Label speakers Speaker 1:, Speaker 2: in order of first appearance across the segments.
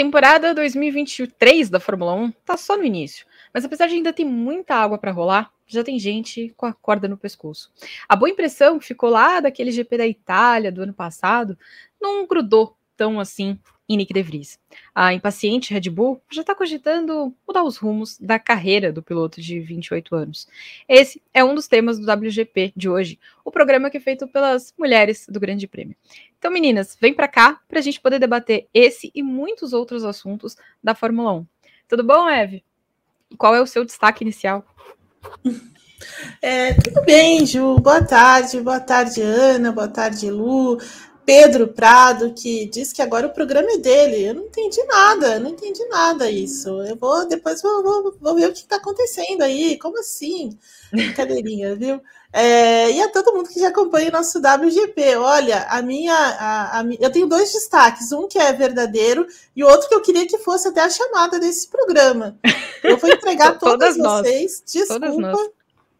Speaker 1: Temporada 2023 da Fórmula 1 tá só no início, mas apesar de ainda ter muita água para rolar, já tem gente com a corda no pescoço. A boa impressão que ficou lá daquele GP da Itália do ano passado não grudou tão assim em Nick De Vries. A impaciente Red Bull já está cogitando mudar os rumos da carreira do piloto de 28 anos. Esse é um dos temas do WGP de hoje, o programa que é feito pelas mulheres do Grande Prêmio. Então, meninas, vem para cá para a gente poder debater esse e muitos outros assuntos da Fórmula 1. Tudo bom, Eve? E qual é o seu destaque inicial?
Speaker 2: É, tudo bem, Ju. Boa tarde, boa tarde, Ana, boa tarde, Lu. Pedro Prado, que diz que agora o programa é dele. Eu não entendi nada, não entendi nada isso. Eu vou, depois vou, vou, vou ver o que está acontecendo aí. Como assim? Brincadeirinha, viu? É, e a todo mundo que já acompanha o nosso WGP. Olha, a minha, a, a, eu tenho dois destaques, um que é verdadeiro e outro que eu queria que fosse até a chamada desse programa. Eu vou entregar todas, todas vocês, desculpa,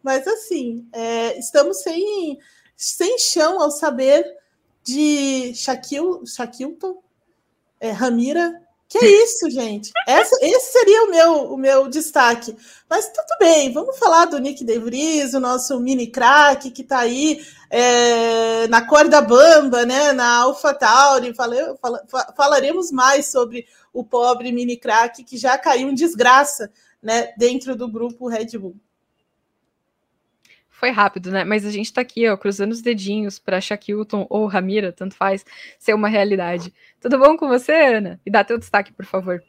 Speaker 2: mas assim, é, estamos sem, sem chão ao saber de Shaquille, Shaquilton, é, Ramira. Que é isso, gente? Essa, esse seria o meu, o meu destaque. Mas tudo bem, vamos falar do Nick De Vries, o nosso mini craque que está aí é, na corda bamba, né, na Alpha Tauri. Fala, fala, falaremos mais sobre o pobre mini craque que já caiu em desgraça né, dentro do grupo Red Bull
Speaker 1: foi rápido, né? Mas a gente tá aqui, ó, cruzando os dedinhos para Shaquilton ou Ramira, tanto faz, ser uma realidade. Tudo bom com você, Ana? E dá teu destaque, por favor.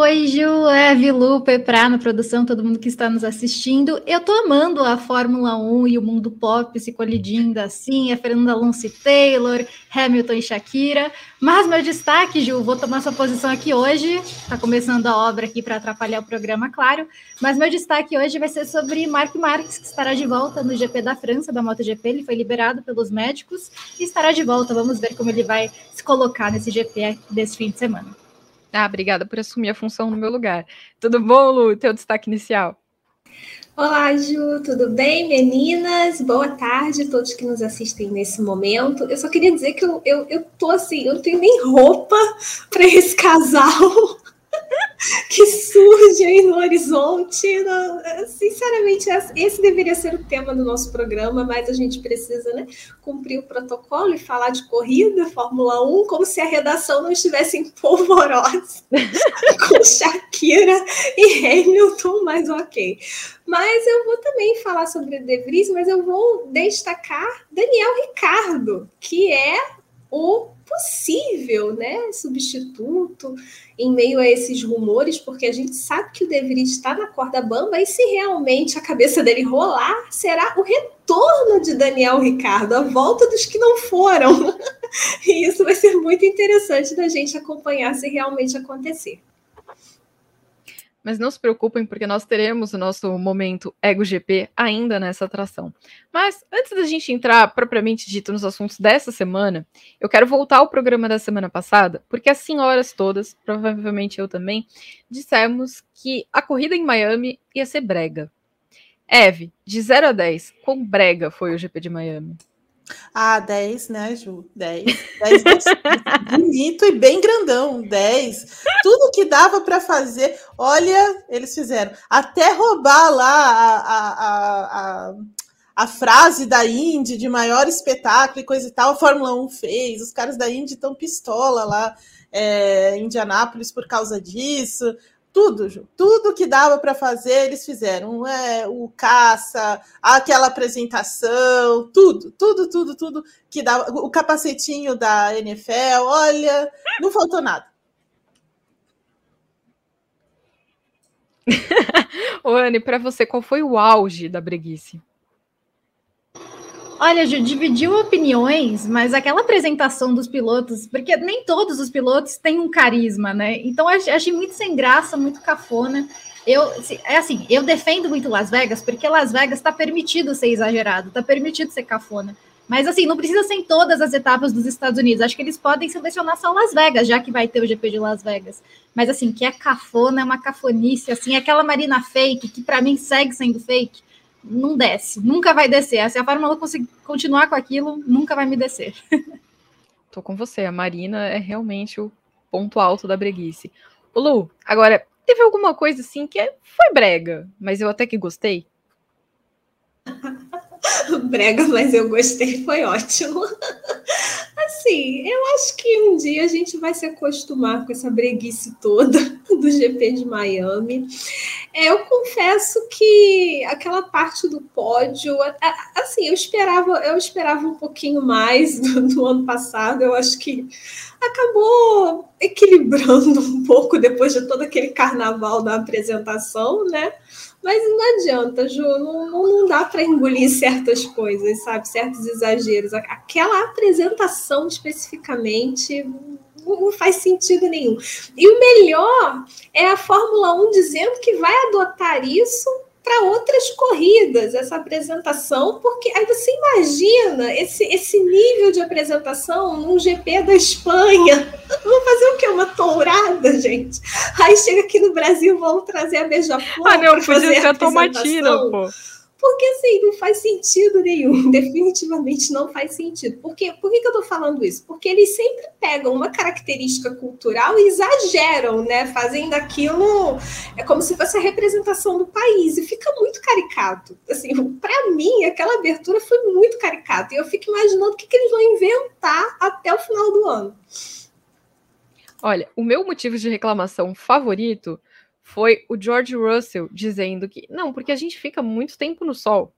Speaker 3: Oi, Ju, Eve, Lu, Peprá na produção, todo mundo que está nos assistindo. Eu tô amando a Fórmula 1 e o mundo pop se colidindo assim, a Fernanda Alonso Taylor, Hamilton e Shakira. Mas meu destaque, Ju, vou tomar sua posição aqui hoje. Tá começando a obra aqui para atrapalhar o programa, claro. Mas meu destaque hoje vai ser sobre Marco Marques, que estará de volta no GP da França, da MotoGP. Ele foi liberado pelos médicos e estará de volta. Vamos ver como ele vai se colocar nesse GP desse fim de semana.
Speaker 1: Ah, obrigada por assumir a função no meu lugar. Tudo bom, Lu? Teu destaque inicial.
Speaker 4: Olá, Ju, tudo bem, meninas? Boa tarde a todos que nos assistem nesse momento. Eu só queria dizer que eu, eu, eu tô assim, eu não tenho nem roupa para esse casal. que surge aí no horizonte. Não, sinceramente, esse deveria ser o tema do nosso programa, mas a gente precisa né, cumprir o protocolo e falar de corrida, Fórmula 1, como se a redação não estivesse em polvorosa com Shakira e Hamilton, mas ok. Mas eu vou também falar sobre De Vries, mas eu vou destacar Daniel Ricardo, que é o possível, né, substituto em meio a esses rumores, porque a gente sabe que o De Vries está na corda bamba e se realmente a cabeça dele rolar, será o retorno de Daniel Ricardo, a volta dos que não foram. e isso vai ser muito interessante da gente acompanhar se realmente acontecer.
Speaker 1: Mas não se preocupem, porque nós teremos o nosso momento Ego GP ainda nessa atração. Mas antes da gente entrar propriamente dito nos assuntos dessa semana, eu quero voltar ao programa da semana passada, porque as senhoras todas, provavelmente eu também, dissemos que a corrida em Miami ia ser brega. Eve, de 0 a 10, quão brega foi o GP de Miami?
Speaker 2: Ah, 10, né, Ju? 10. 10 bonito e bem grandão. 10. Tudo que dava para fazer, olha, eles fizeram. Até roubar lá a, a, a, a, frase da Indy de maior espetáculo e coisa e tal, a Fórmula 1 fez. Os caras da Indy estão pistola lá é, em Indianápolis por causa disso tudo, Ju, tudo que dava para fazer, eles fizeram. É, o caça, aquela apresentação, tudo, tudo, tudo, tudo que dava. O capacetinho da NFL, olha, não faltou nada.
Speaker 1: Ô, Anne, para você, qual foi o auge da breguice?
Speaker 3: Olha, Ju, dividiu opiniões, mas aquela apresentação dos pilotos, porque nem todos os pilotos têm um carisma, né? Então achei muito sem graça, muito cafona. Eu, é assim, eu defendo muito Las Vegas, porque Las Vegas está permitido ser exagerado, está permitido ser cafona. Mas assim, não precisa ser em todas as etapas dos Estados Unidos. Acho que eles podem selecionar só Las Vegas, já que vai ter o GP de Las Vegas. Mas assim, que é cafona, é uma cafonice, assim, aquela Marina fake, que para mim segue sendo fake não desce, nunca vai descer. Se a Fórmula conseguir continuar com aquilo, nunca vai me descer.
Speaker 1: Tô com você, a Marina é realmente o ponto alto da breguice. Ô Lu, agora, teve alguma coisa assim que é, foi brega, mas eu até que gostei?
Speaker 4: brega, mas eu gostei, foi ótimo. Assim, eu acho que um dia a gente vai se acostumar com essa breguice toda do GP de Miami. É, eu confesso que aquela parte do pódio, assim, eu esperava, eu esperava um pouquinho mais do, do ano passado. Eu acho que acabou equilibrando um pouco depois de todo aquele carnaval da apresentação, né? Mas não adianta, Ju, não, não dá para engolir certas coisas, sabe? Certos exageros. Aquela apresentação especificamente não faz sentido nenhum. E o melhor é a Fórmula 1 dizendo que vai adotar isso para outras corridas, essa apresentação, porque aí você imagina esse, esse nível de apresentação num GP da Espanha. Vamos fazer o quê? Uma tourada, gente? Aí chega aqui no Brasil, vão trazer a beija-flor.
Speaker 1: Ah, não, podia ser a tomatina, pô.
Speaker 4: Porque assim, não faz sentido nenhum, definitivamente não faz sentido. Porque, por que, que eu estou falando isso? Porque eles sempre pegam uma característica cultural e exageram, né? Fazem daquilo é como se fosse a representação do país e fica muito caricato. Assim, para mim, aquela abertura foi muito caricata. E eu fico imaginando o que, que eles vão inventar até o final do ano.
Speaker 1: Olha, o meu motivo de reclamação favorito foi o George Russell dizendo que não, porque a gente fica muito tempo no sol.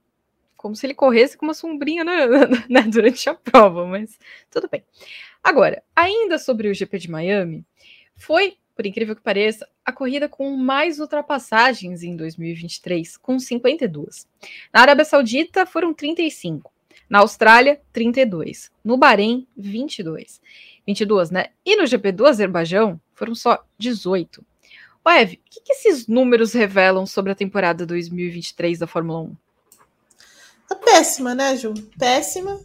Speaker 1: Como se ele corresse com uma sombrinha né, né, durante a prova, mas tudo bem. Agora, ainda sobre o GP de Miami, foi, por incrível que pareça, a corrida com mais ultrapassagens em 2023, com 52. Na Arábia Saudita foram 35. Na Austrália, 32. No Bahrein, 22. 22, né? E no GP do Azerbaijão, foram só 18. O Ev, o que, que esses números revelam sobre a temporada 2023 da Fórmula 1?
Speaker 2: Tá péssima, né, Ju? Péssima.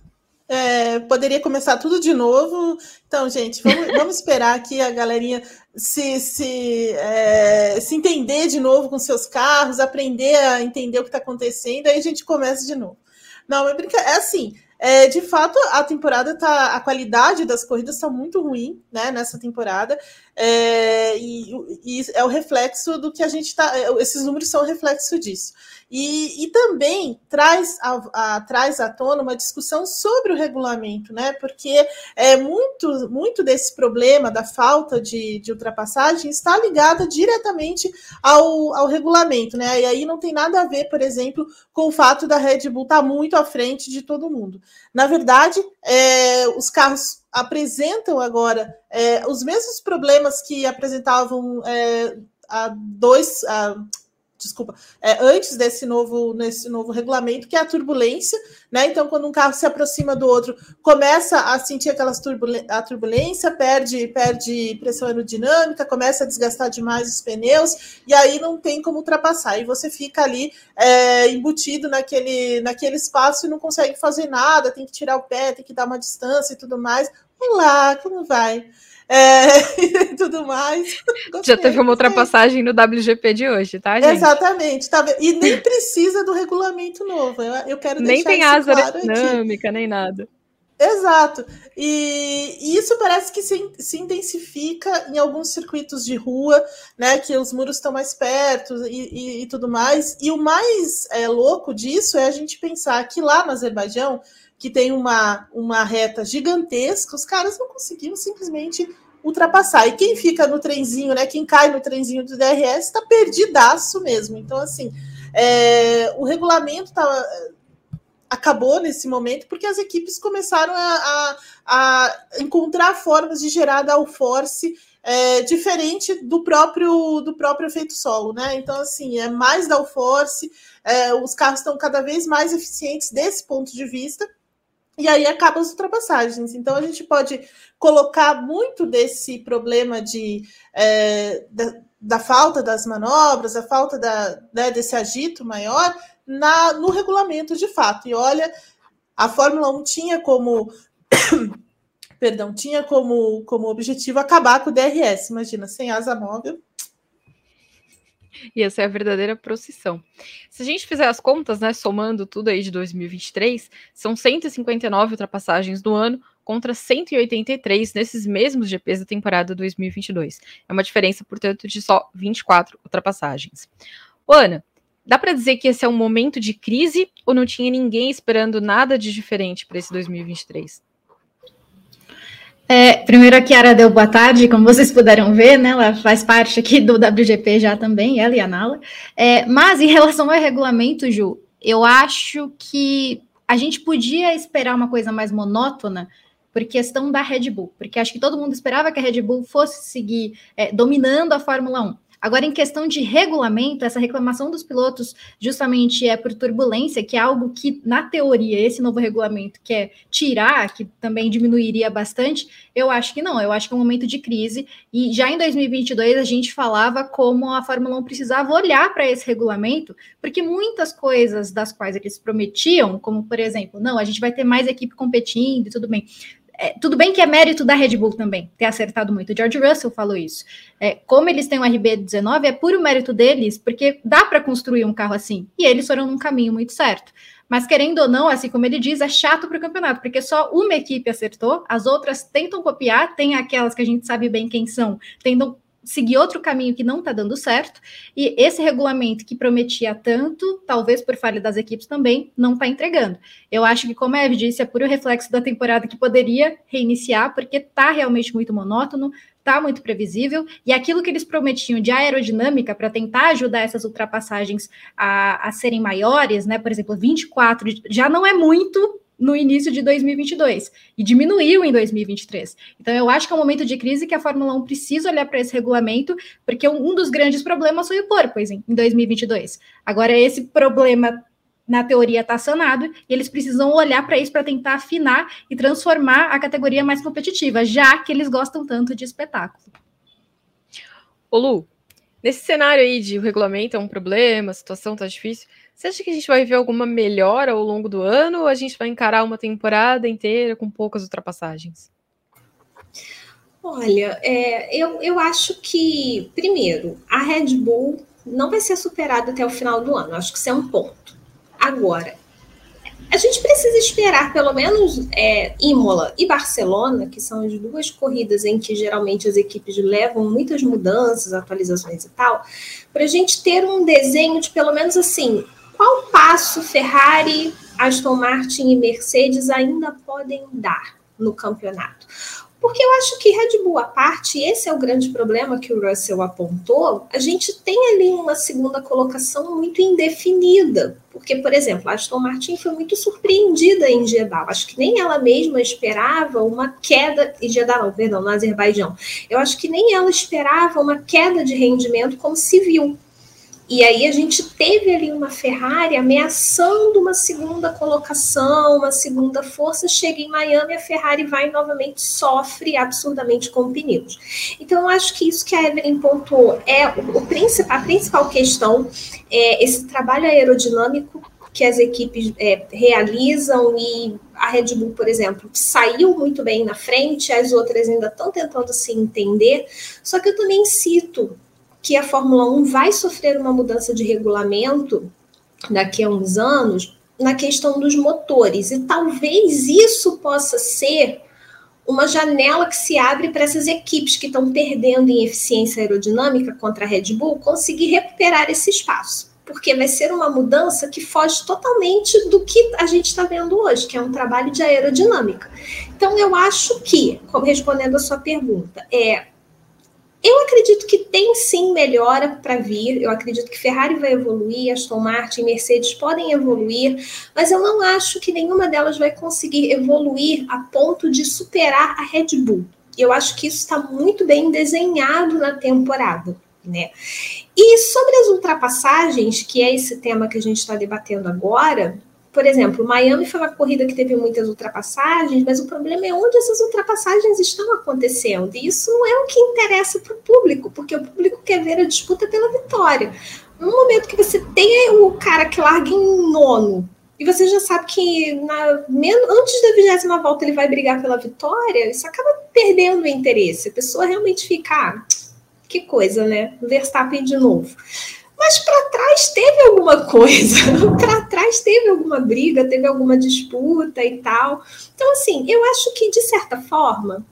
Speaker 2: É, poderia começar tudo de novo. Então, gente, vamos, vamos esperar aqui a galerinha se, se, é, se entender de novo com seus carros, aprender a entender o que está acontecendo, aí a gente começa de novo. Não, é. É assim, é, de fato, a temporada tá. A qualidade das corridas está muito ruim, né? Nessa temporada. É, e, e, é o reflexo do que a gente está. É, esses números são o reflexo disso. E, e também traz, a, a, traz à tona uma discussão sobre o regulamento, né? Porque é muito, muito desse problema da falta de, de ultrapassagem está ligada diretamente ao, ao regulamento, né? E aí não tem nada a ver, por exemplo, com o fato da Red Bull estar tá muito à frente de todo mundo. Na verdade, é, os carros apresentam agora é, os mesmos problemas que apresentavam é, dois. Desculpa, é, antes desse novo, nesse novo regulamento, que é a turbulência, né? Então, quando um carro se aproxima do outro, começa a sentir aquelas turbulência, a turbulência, perde, perde pressão aerodinâmica, começa a desgastar demais os pneus, e aí não tem como ultrapassar. E você fica ali é, embutido naquele, naquele espaço e não consegue fazer nada, tem que tirar o pé, tem que dar uma distância e tudo mais. Olá, como vai? é, e tudo mais.
Speaker 1: Gostei, Já teve uma ultrapassagem no WGP de hoje, tá, gente?
Speaker 2: Exatamente. Tá, e nem precisa do regulamento novo. Eu, eu quero
Speaker 1: nem tem asa claro dinâmica, nem nada.
Speaker 2: Exato. E, e, isso parece que se, se, intensifica em alguns circuitos de rua, né? Que os muros estão mais perto e, e, e tudo mais. E o mais é, louco disso é a gente pensar que lá no Azerbaijão que tem uma, uma reta gigantesca, os caras não conseguiram simplesmente ultrapassar. E quem fica no trenzinho, né? Quem cai no trenzinho do DRS está perdidaço mesmo. Então, assim, é, o regulamento tá, acabou nesse momento porque as equipes começaram a, a, a encontrar formas de gerar downforce é, diferente do próprio do próprio efeito solo, né? Então, assim, é mais downforce, é, os carros estão cada vez mais eficientes desse ponto de vista. E aí acabam as ultrapassagens. Então a gente pode colocar muito desse problema de, é, da, da, falta das manobras, a falta da, né, desse agito maior na, no regulamento de fato. E olha, a Fórmula 1 tinha como perdão, tinha como, como objetivo acabar com o DRS. Imagina, sem asa móvel.
Speaker 1: E essa é a verdadeira procissão. Se a gente fizer as contas, né, somando tudo aí de 2023, são 159 ultrapassagens no ano contra 183 nesses mesmos GPs da temporada 2022. É uma diferença, portanto, de só 24 ultrapassagens. Ô, Ana, dá para dizer que esse é um momento de crise ou não tinha ninguém esperando nada de diferente para esse 2023?
Speaker 3: É, primeiro a Kiara deu boa tarde, como vocês puderam ver, né? Ela faz parte aqui do WGP já também, ela e a Nala. É, mas em relação ao regulamento, Ju, eu acho que a gente podia esperar uma coisa mais monótona por questão da Red Bull, porque acho que todo mundo esperava que a Red Bull fosse seguir é, dominando a Fórmula 1. Agora, em questão de regulamento, essa reclamação dos pilotos justamente é por turbulência, que é algo que, na teoria, esse novo regulamento quer tirar, que também diminuiria bastante. Eu acho que não, eu acho que é um momento de crise. E já em 2022 a gente falava como a Fórmula 1 precisava olhar para esse regulamento, porque muitas coisas das quais eles prometiam, como por exemplo, não, a gente vai ter mais equipe competindo e tudo bem, é, tudo bem que é mérito da Red Bull também ter acertado muito. O George Russell falou isso. É, como eles têm um RB19, é puro mérito deles, porque dá para construir um carro assim. E eles foram num caminho muito certo. Mas querendo ou não, assim como ele diz, é chato para o campeonato, porque só uma equipe acertou, as outras tentam copiar, tem aquelas que a gente sabe bem quem são, tentam seguir outro caminho que não está dando certo, e esse regulamento que prometia tanto, talvez por falha das equipes também, não está entregando. Eu acho que, como a Eve disse, é puro reflexo da temporada que poderia reiniciar, porque está realmente muito monótono, está muito previsível, e aquilo que eles prometiam de aerodinâmica para tentar ajudar essas ultrapassagens a, a serem maiores, né? Por exemplo, 24 já não é muito no início de 2022 e diminuiu em 2023. Então, eu acho que é um momento de crise que a Fórmula 1 precisa olhar para esse regulamento, porque um dos grandes problemas foi o porpoising em 2022. Agora, esse problema, na teoria, está sanado e eles precisam olhar para isso para tentar afinar e transformar a categoria mais competitiva, já que eles gostam tanto de espetáculo.
Speaker 1: Ô Lu, nesse cenário aí de o regulamento é um problema, a situação está difícil, você acha que a gente vai ver alguma melhora ao longo do ano ou a gente vai encarar uma temporada inteira com poucas ultrapassagens?
Speaker 4: Olha, é, eu, eu acho que, primeiro, a Red Bull não vai ser superada até o final do ano. Acho que isso é um ponto. Agora, a gente precisa esperar pelo menos é, Imola e Barcelona, que são as duas corridas em que geralmente as equipes levam muitas mudanças, atualizações e tal, para a gente ter um desenho de pelo menos assim qual passo Ferrari, Aston Martin e Mercedes ainda podem dar no campeonato? Porque eu acho que Red Bull à parte, esse é o grande problema que o Russell apontou, a gente tem ali uma segunda colocação muito indefinida. Porque, por exemplo, a Aston Martin foi muito surpreendida em Jeddah. Acho que nem ela mesma esperava uma queda. Em Jeddah, não, perdão, no Azerbaijão. Eu acho que nem ela esperava uma queda de rendimento como se viu. E aí a gente teve ali uma Ferrari ameaçando uma segunda colocação, uma segunda força, chega em Miami, a Ferrari vai novamente sofre absurdamente com pneus. Então eu acho que isso que a Evelyn pontuou é o, o principal, a principal questão, é esse trabalho aerodinâmico que as equipes é, realizam e a Red Bull, por exemplo, saiu muito bem na frente, as outras ainda estão tentando se entender. Só que eu também cito que a Fórmula 1 vai sofrer uma mudança de regulamento daqui a uns anos na questão dos motores. E talvez isso possa ser uma janela que se abre para essas equipes que estão perdendo em eficiência aerodinâmica contra a Red Bull conseguir recuperar esse espaço. Porque vai ser uma mudança que foge totalmente do que a gente está vendo hoje, que é um trabalho de aerodinâmica. Então, eu acho que, respondendo a sua pergunta, é eu acredito que tem sim melhora para vir. Eu acredito que Ferrari vai evoluir, Aston Martin, Mercedes podem evoluir, mas eu não acho que nenhuma delas vai conseguir evoluir a ponto de superar a Red Bull. Eu acho que isso está muito bem desenhado na temporada. Né? E sobre as ultrapassagens, que é esse tema que a gente está debatendo agora, por exemplo, Miami foi uma corrida que teve muitas ultrapassagens, mas o problema é onde essas ultrapassagens estão acontecendo. E isso não é o que interessa para o público, porque o público quer ver a disputa pela vitória. No momento que você tem o cara que larga em nono, e você já sabe que na, antes da vigésima volta ele vai brigar pela vitória, isso acaba perdendo o interesse. A pessoa realmente fica, ah, que coisa, né? Verstappen de novo. Mas para trás teve alguma coisa, para trás teve alguma briga, teve alguma disputa e tal. Então, assim, eu acho que, de certa forma,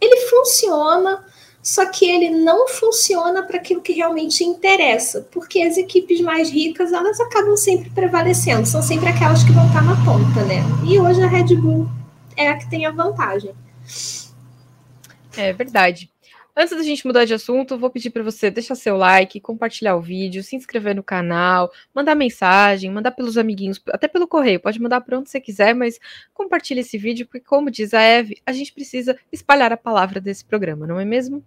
Speaker 4: ele funciona, só que ele não funciona para aquilo que realmente interessa, porque as equipes mais ricas, elas acabam sempre prevalecendo, são sempre aquelas que vão estar na ponta, né? E hoje a Red Bull é a que tem a vantagem.
Speaker 1: É verdade. Antes da gente mudar de assunto, vou pedir para você deixar seu like, compartilhar o vídeo, se inscrever no canal, mandar mensagem, mandar pelos amiguinhos, até pelo correio, pode mandar para onde você quiser, mas compartilhe esse vídeo, porque como diz a Eve, a gente precisa espalhar a palavra desse programa, não é mesmo?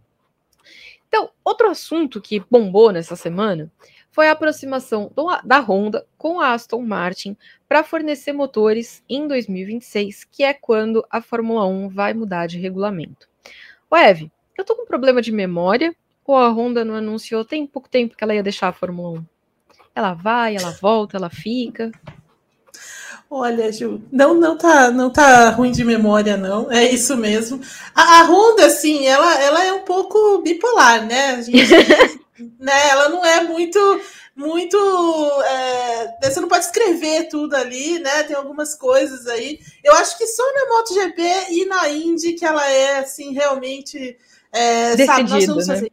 Speaker 1: Então, outro assunto que bombou nessa semana foi a aproximação do, da Honda com a Aston Martin para fornecer motores em 2026, que é quando a Fórmula 1 vai mudar de regulamento. O Eve, eu tô com problema de memória, ou a Honda não anunciou tem pouco tempo que ela ia deixar a Fórmula 1? Ela vai, ela volta, ela fica.
Speaker 2: Olha, Ju, não, não tá, não tá ruim de memória, não. É isso mesmo. A, a Honda, assim, ela, ela é um pouco bipolar, né? Gente, né? Ela não é muito, muito. É, você não pode escrever tudo ali, né? Tem algumas coisas aí. Eu acho que só na MotoGP e na Indy que ela é, assim, realmente é, sabe, nós vamos né? fazer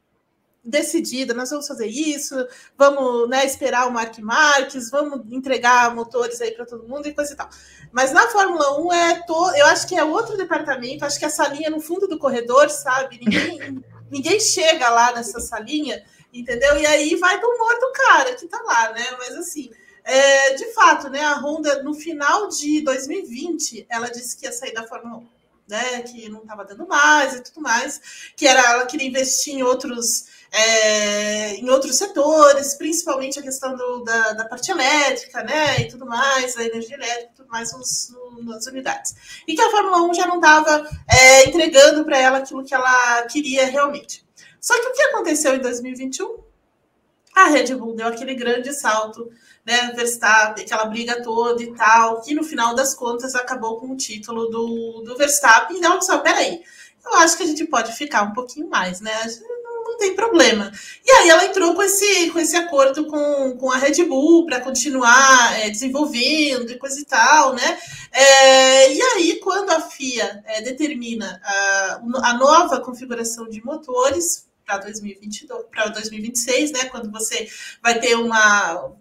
Speaker 2: decidida, nós vamos fazer isso, vamos né, esperar o Mark Marques, vamos entregar motores aí para todo mundo e coisa e tal. Mas na Fórmula 1 é to... eu acho que é outro departamento, acho que essa linha no fundo do corredor, sabe? Ninguém, ninguém chega lá nessa salinha, entendeu? E aí vai do humor do cara que tá lá, né? Mas assim, é, de fato, né? A Honda, no final de 2020, ela disse que ia sair da Fórmula 1 né, que não estava dando mais e tudo mais, que era ela queria investir em outros é, em outros setores, principalmente a questão do, da, da, parte elétrica, né, e tudo mais, a energia elétrica, tudo mais nos, no, nas unidades. E que a Fórmula 1 já não estava é, entregando para ela aquilo que ela queria realmente. Só que o que aconteceu em 2021? A Red Bull deu aquele grande salto né, Verstappen, aquela briga toda e tal, que no final das contas acabou com o título do, do Verstappen. Então, só, peraí, eu acho que a gente pode ficar um pouquinho mais, né? Não, não tem problema. E aí ela entrou com esse, com esse acordo com, com a Red Bull para continuar é, desenvolvendo e coisa e tal, né? É, e aí, quando a FIA é, determina a, a nova configuração de motores para 2022, para 2026, né? Quando você vai ter uma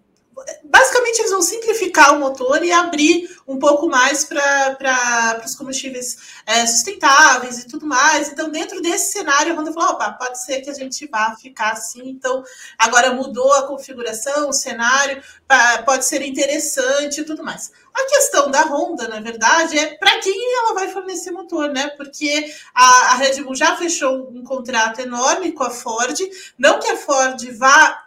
Speaker 2: basicamente eles vão simplificar o motor e abrir um pouco mais para os combustíveis é, sustentáveis e tudo mais. Então, dentro desse cenário, a Honda falou: opa, pode ser que a gente vá ficar assim. Então, agora mudou a configuração, o cenário, pode ser interessante e tudo mais. A questão da Honda, na verdade, é para quem ela vai fornecer motor, né? Porque a, a Red Bull já fechou um contrato enorme com a Ford. Não que a Ford vá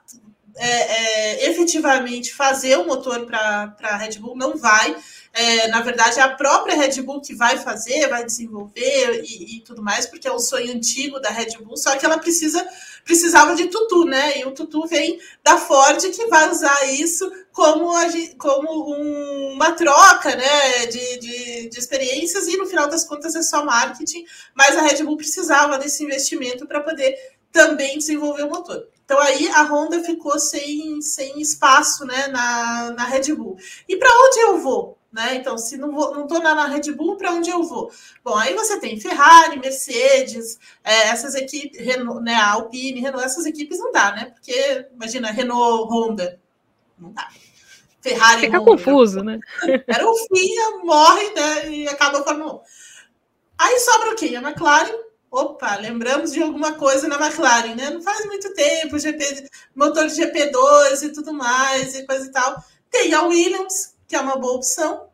Speaker 2: é, é, efetivamente fazer o motor para a Red Bull, não vai. É, na verdade, é a própria Red Bull que vai fazer, vai desenvolver e, e, tudo mais, porque é o sonho antigo da Red Bull, só que ela precisa precisava de tutu, né? E o tutu vem da Ford que vai usar isso como, a, como um, uma troca né? De, de, de experiências, e no final das contas é só marketing, mas a Red Bull precisava desse investimento para poder também desenvolver o motor. Então aí a Honda ficou sem, sem espaço né, na, na Red Bull. E para onde eu vou? Né? Então, se não estou não na, na Red Bull, para onde eu vou? Bom, aí você tem Ferrari, Mercedes, é, essas equipes, Renault, né, Alpine, Renault, essas equipes não dá, né? Porque, imagina, Renault, Honda, não dá.
Speaker 1: Ferrari, Fica Honda, confuso, né?
Speaker 2: Era o fim, morre, né? E acaba a Fórmula 1. Aí sobra o quê? A McLaren, Opa, lembramos de alguma coisa na McLaren, né? Não faz muito tempo, GP, motor de GP2 e tudo mais, e coisa e tal. Tem a Williams, que é uma boa opção,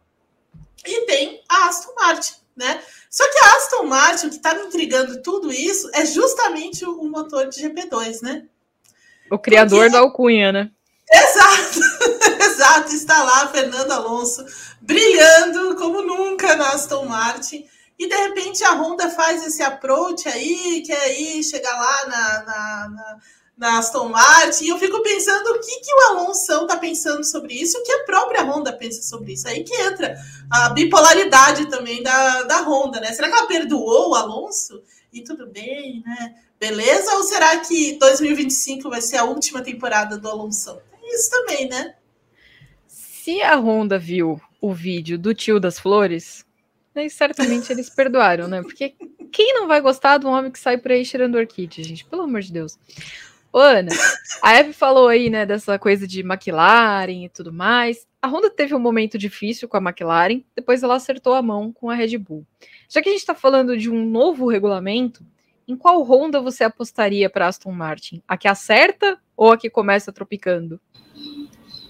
Speaker 2: e tem a Aston Martin, né? Só que a Aston Martin, o que está me intrigando tudo isso, é justamente o, o motor de GP2, né?
Speaker 1: O criador Porque... da alcunha, né?
Speaker 2: Exato, exato. Está lá Fernando Alonso brilhando como nunca na Aston Martin e de repente a Honda faz esse approach aí, que é aí chegar lá na, na, na, na, Aston Martin, e eu fico pensando o que, que o Alonso está pensando sobre isso, o que a própria Honda pensa sobre isso. Aí que entra a bipolaridade também da, da Honda, né? Será que ela perdoou o Alonso? E tudo bem, né? Beleza? Ou será que 2025 vai ser a última temporada do Alonso? isso também, né?
Speaker 1: Se a Honda viu o vídeo do tio das flores, né, certamente eles perdoaram, né? Porque quem não vai gostar de um homem que sai por aí cheirando orquídea, gente? Pelo amor de Deus. Ô, Ana, a Eve falou aí, né, dessa coisa de McLaren e tudo mais. A Honda teve um momento difícil com a McLaren, depois ela acertou a mão com a Red Bull. Já que a gente está falando de um novo regulamento, em qual Honda você apostaria para Aston Martin? A que acerta ou a que começa tropicando?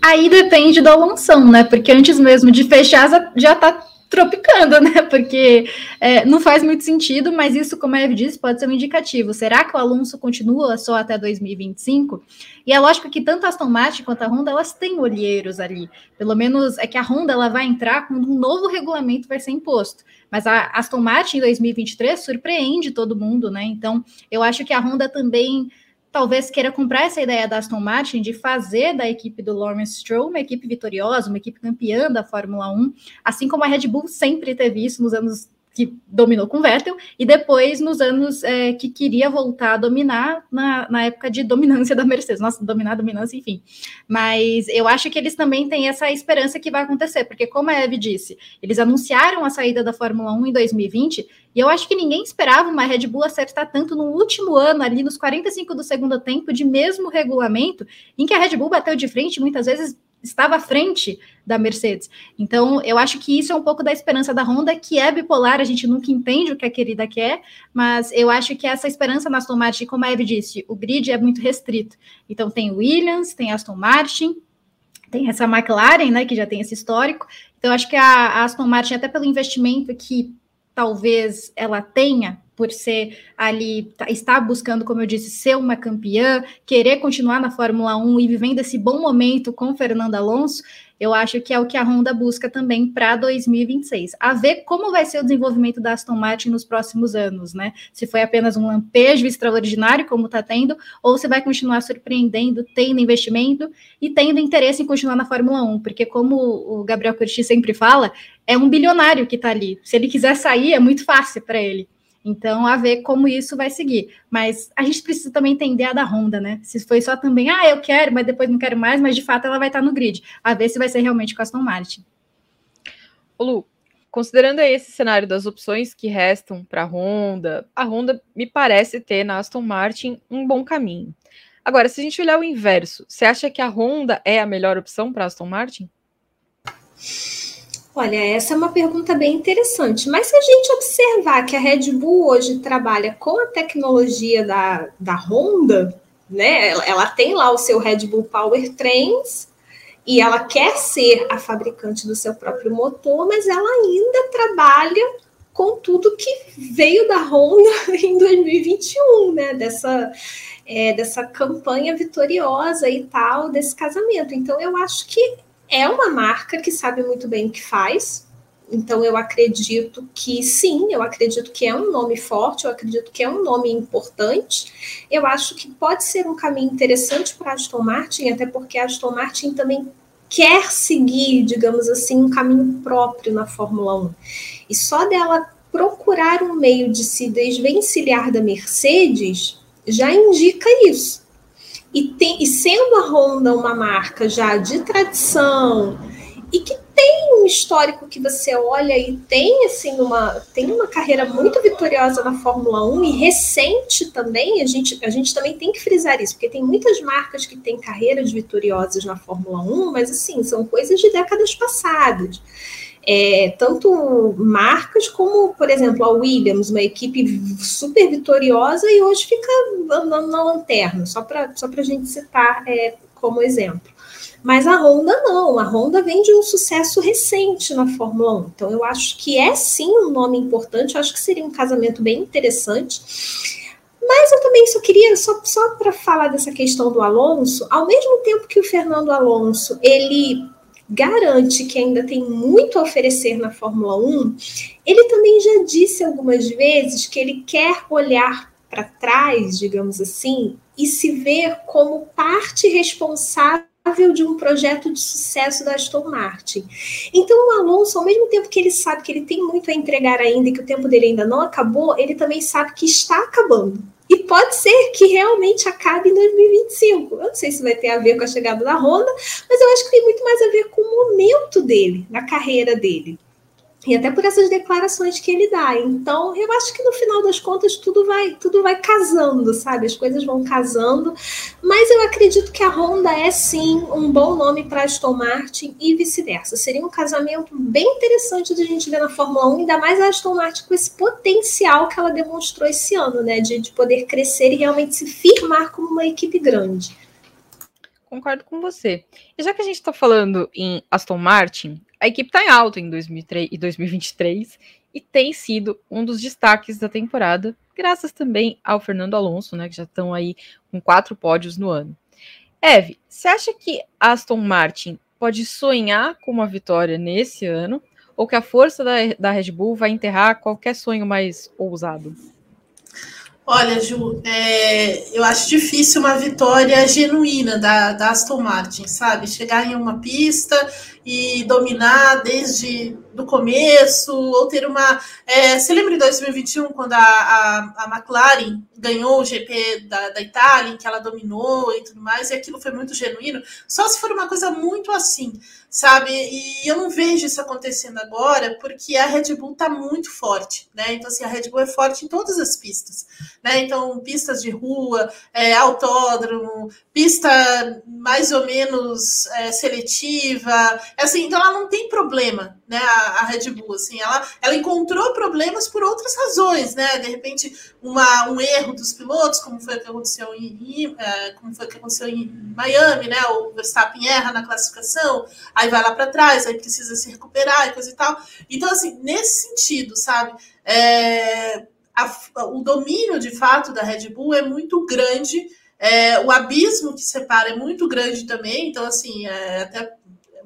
Speaker 3: Aí depende da lanção, né? Porque antes mesmo de fechar, já está tropicando, né? Porque é, não faz muito sentido, mas isso, como a Eve disse, pode ser um indicativo. Será que o Alonso continua só até 2025? E é lógico que tanto a Aston Martin quanto a Honda, elas têm olheiros ali. Pelo menos é que a Honda ela vai entrar quando um novo regulamento vai ser imposto. Mas a Aston Martin em 2023 surpreende todo mundo, né? Então, eu acho que a Honda também talvez queira comprar essa ideia da Aston Martin de fazer da equipe do Lawrence Stroll uma equipe vitoriosa, uma equipe campeã da Fórmula 1, assim como a Red Bull sempre teve isso nos anos que dominou com Vettel, e depois nos anos é, que queria voltar a dominar na, na época de dominância da Mercedes. Nossa, dominar, dominância, enfim. Mas eu acho que eles também têm essa esperança que vai acontecer, porque, como a Eve disse, eles anunciaram a saída da Fórmula 1 em 2020, e eu acho que ninguém esperava uma Red Bull acertar tanto no último ano, ali nos 45 do segundo tempo, de mesmo regulamento, em que a Red Bull bateu de frente, muitas vezes estava à frente da Mercedes. Então, eu acho que isso é um pouco da esperança da Honda, que é bipolar, a gente nunca entende o que a querida quer, mas eu acho que essa esperança na Aston Martin, como a Eve disse, o grid é muito restrito. Então, tem Williams, tem Aston Martin, tem essa McLaren, né, que já tem esse histórico. Então, acho que a, a Aston Martin, até pelo investimento que talvez ela tenha, por ser ali, tá, estar buscando, como eu disse, ser uma campeã, querer continuar na Fórmula 1 e vivendo esse bom momento com Fernando Alonso, eu acho que é o que a Honda busca também para 2026. A ver como vai ser o desenvolvimento da Aston Martin nos próximos anos, né? Se foi apenas um lampejo extraordinário, como está tendo, ou se vai continuar surpreendendo, tendo investimento e tendo interesse em continuar na Fórmula 1, porque como o Gabriel Curti sempre fala, é um bilionário que está ali. Se ele quiser sair, é muito fácil para ele. Então, a ver como isso vai seguir. Mas a gente precisa também entender a da Honda, né? Se foi só também, ah, eu quero, mas depois não quero mais, mas de fato ela vai estar no grid. A ver se vai ser realmente com a Aston Martin.
Speaker 1: Ô Lu, considerando esse cenário das opções que restam para a Honda, a Honda me parece ter na Aston Martin um bom caminho. Agora, se a gente olhar o inverso, você acha que a Honda é a melhor opção para a Aston Martin?
Speaker 4: Olha, essa é uma pergunta bem interessante. Mas se a gente observar que a Red Bull hoje trabalha com a tecnologia da, da Honda, né? Ela, ela tem lá o seu Red Bull Powertrains e ela quer ser a fabricante do seu próprio motor, mas ela ainda trabalha com tudo que veio da Honda em 2021, né? Dessa, é, dessa campanha vitoriosa e tal, desse casamento. Então, eu acho que é uma marca que sabe muito bem o que faz. Então, eu acredito que sim, eu acredito que é um nome forte, eu acredito que é um nome importante. Eu acho que pode ser um caminho interessante para Aston Martin, até porque a Aston Martin também quer seguir, digamos assim, um caminho próprio na Fórmula 1. E só dela procurar um meio de se desvencilhar da Mercedes já indica isso. E, tem, e sendo a Honda uma marca já de tradição e que tem um histórico que você olha e tem assim uma tem uma carreira muito vitoriosa na Fórmula 1 e recente também, a gente, a gente também tem que frisar isso, porque tem muitas marcas que têm carreiras vitoriosas na Fórmula 1, mas assim, são coisas de décadas passadas é, tanto marcas como, por exemplo, a Williams, uma equipe super vitoriosa e hoje fica andando na lanterna, só para só a gente citar é, como exemplo. Mas a Honda não, a Honda vem de um sucesso recente na Fórmula 1. Então eu acho que é sim um nome importante, eu acho que seria um casamento bem interessante. Mas eu também só queria, só, só para falar dessa questão do Alonso, ao mesmo tempo que o Fernando Alonso ele garante que ainda tem muito a oferecer na Fórmula 1, ele também já disse algumas vezes que ele quer olhar para trás, digamos assim, e se ver como parte responsável de um projeto de sucesso da Aston Martin. Então, o Alonso, ao mesmo tempo que ele sabe que ele tem muito a entregar ainda e que o tempo dele ainda não acabou, ele também sabe que está acabando. E pode ser que realmente acabe em 2025. Eu não sei se vai ter a ver com a chegada da Honda, mas eu acho que tem muito mais a ver com o momento dele, na carreira dele. E até por essas declarações que ele dá. Então, eu acho que no final das contas tudo vai, tudo vai casando, sabe? As coisas vão casando. Mas eu acredito que a Honda é sim um bom nome para Aston Martin e vice-versa. Seria um casamento bem interessante de a gente ver na Fórmula 1, ainda mais a Aston Martin com esse potencial que ela demonstrou esse ano, né? De, de poder crescer e realmente se firmar como uma equipe grande.
Speaker 1: Concordo com você. E já que a gente está falando em Aston Martin, a equipe está em alta em 2003 e 2023 e tem sido um dos destaques da temporada, graças também ao Fernando Alonso, né, que já estão aí com quatro pódios no ano. Eve, você acha que Aston Martin pode sonhar com uma vitória nesse ano ou que a força da, da Red Bull vai enterrar qualquer sonho mais ousado?
Speaker 2: Olha, Ju, é, eu acho difícil uma vitória genuína da, da Aston Martin, sabe? Chegar em uma pista e dominar desde do começo, ou ter uma. É, você lembra em 2021, quando a, a, a McLaren ganhou o GP da, da Itália, em que ela dominou e tudo mais, e aquilo foi muito genuíno? Só se for uma coisa muito assim, sabe? E eu não vejo isso acontecendo agora, porque a Red Bull está muito forte, né? Então, assim, a Red Bull é forte em todas as pistas, né? Então, pistas de rua, é, autódromo, pista mais ou menos é, seletiva, assim, então ela não tem problema, né? A, a, Red Bull, assim, ela, ela encontrou problemas por outras razões, né? De repente, uma, um erro dos pilotos, como foi o que aconteceu em, é, como foi que aconteceu em Miami, né? O Verstappen erra na classificação, aí vai lá para trás, aí precisa se recuperar e coisa e tal. Então, assim, nesse sentido, sabe? É, a, o domínio de fato da Red Bull é muito grande. É, o abismo que separa é muito grande também, então, assim, é até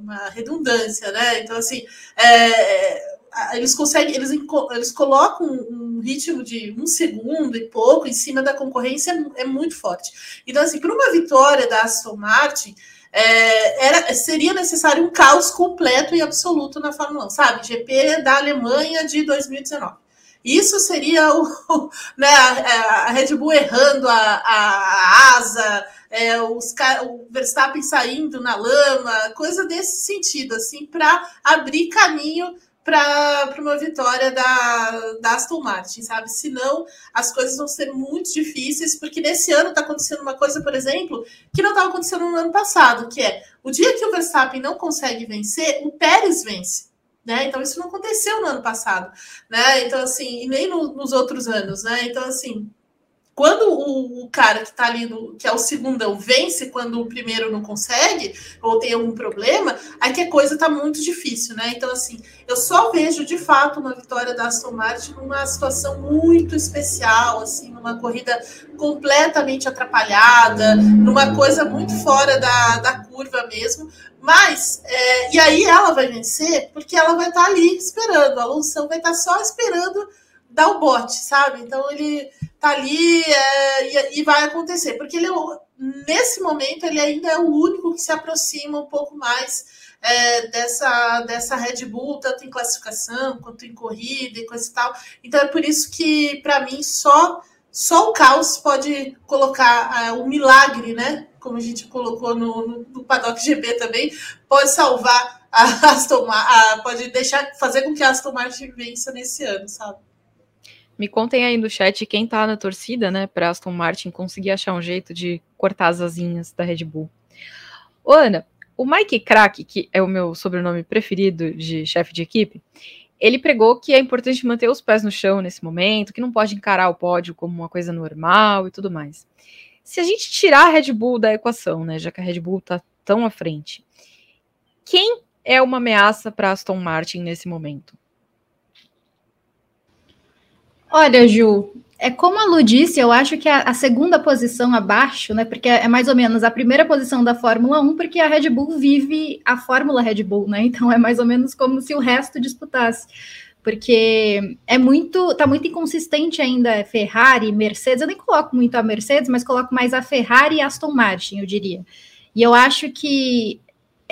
Speaker 2: uma redundância, né? Então, assim, é, eles conseguem, eles, eles colocam um ritmo de um segundo e pouco em cima da concorrência, é muito forte. Então, assim, para uma vitória da Aston Martin, é, era, seria necessário um caos completo e absoluto na Fórmula 1, sabe? GP da Alemanha de 2019. Isso seria o, né, a, a Red Bull errando a, a, a asa, é, os, o Verstappen saindo na lama, coisa desse sentido, assim, para abrir caminho para uma vitória da, da Aston Martin, sabe? Senão as coisas vão ser muito difíceis, porque nesse ano está acontecendo uma coisa, por exemplo, que não estava acontecendo no ano passado, que é o dia que o Verstappen não consegue vencer, o Pérez vence. Né? Então isso não aconteceu no ano passado, né? Então assim, e nem no, nos outros anos, né? Então assim, quando o, o cara que está ali, no, que é o segundão, vence quando o primeiro não consegue, ou tem algum problema, aí que a coisa está muito difícil, né? Então, assim, eu só vejo de fato uma vitória da Aston Martin numa situação muito especial, assim, numa corrida completamente atrapalhada, numa coisa muito fora da, da curva mesmo. Mas, é, e aí ela vai vencer porque ela vai estar tá ali esperando, a Alonso vai estar tá só esperando dar o bote, sabe? Então ele tá ali é, e, e, vai acontecer, porque ele nesse momento ele ainda é o único que se aproxima um pouco mais é, dessa, dessa Red Bull, tanto em classificação quanto em corrida e coisa e tal. Então é por isso que, para mim, só, só o caos pode colocar uh, o milagre, né? Como a gente colocou no, no, no Paddock GP também, pode salvar a Aston Martin, pode deixar fazer com que a Aston Martin vença nesse ano, sabe?
Speaker 1: Me contem aí no chat quem tá na torcida, né, para Aston Martin conseguir achar um jeito de cortar as asinhas da Red Bull. Ô, Ana, o Mike Crack, que é o meu sobrenome preferido de chefe de equipe, ele pregou que é importante manter os pés no chão nesse momento, que não pode encarar o pódio como uma coisa normal e tudo mais. Se a gente tirar a Red Bull da equação, né, já que a Red Bull tá tão à frente, quem é uma ameaça para Aston Martin nesse momento?
Speaker 3: Olha, Ju, é como a Lu disse, eu acho que a, a, segunda posição abaixo, né? Porque é mais ou menos a primeira posição da Fórmula 1, porque a Red Bull vive a Fórmula Red Bull, né? Então é mais ou menos como se o resto disputasse. Porque é muito, tá muito inconsistente ainda Ferrari, Mercedes. Eu nem coloco muito a Mercedes, mas coloco mais a Ferrari e Aston Martin, eu diria. E eu acho que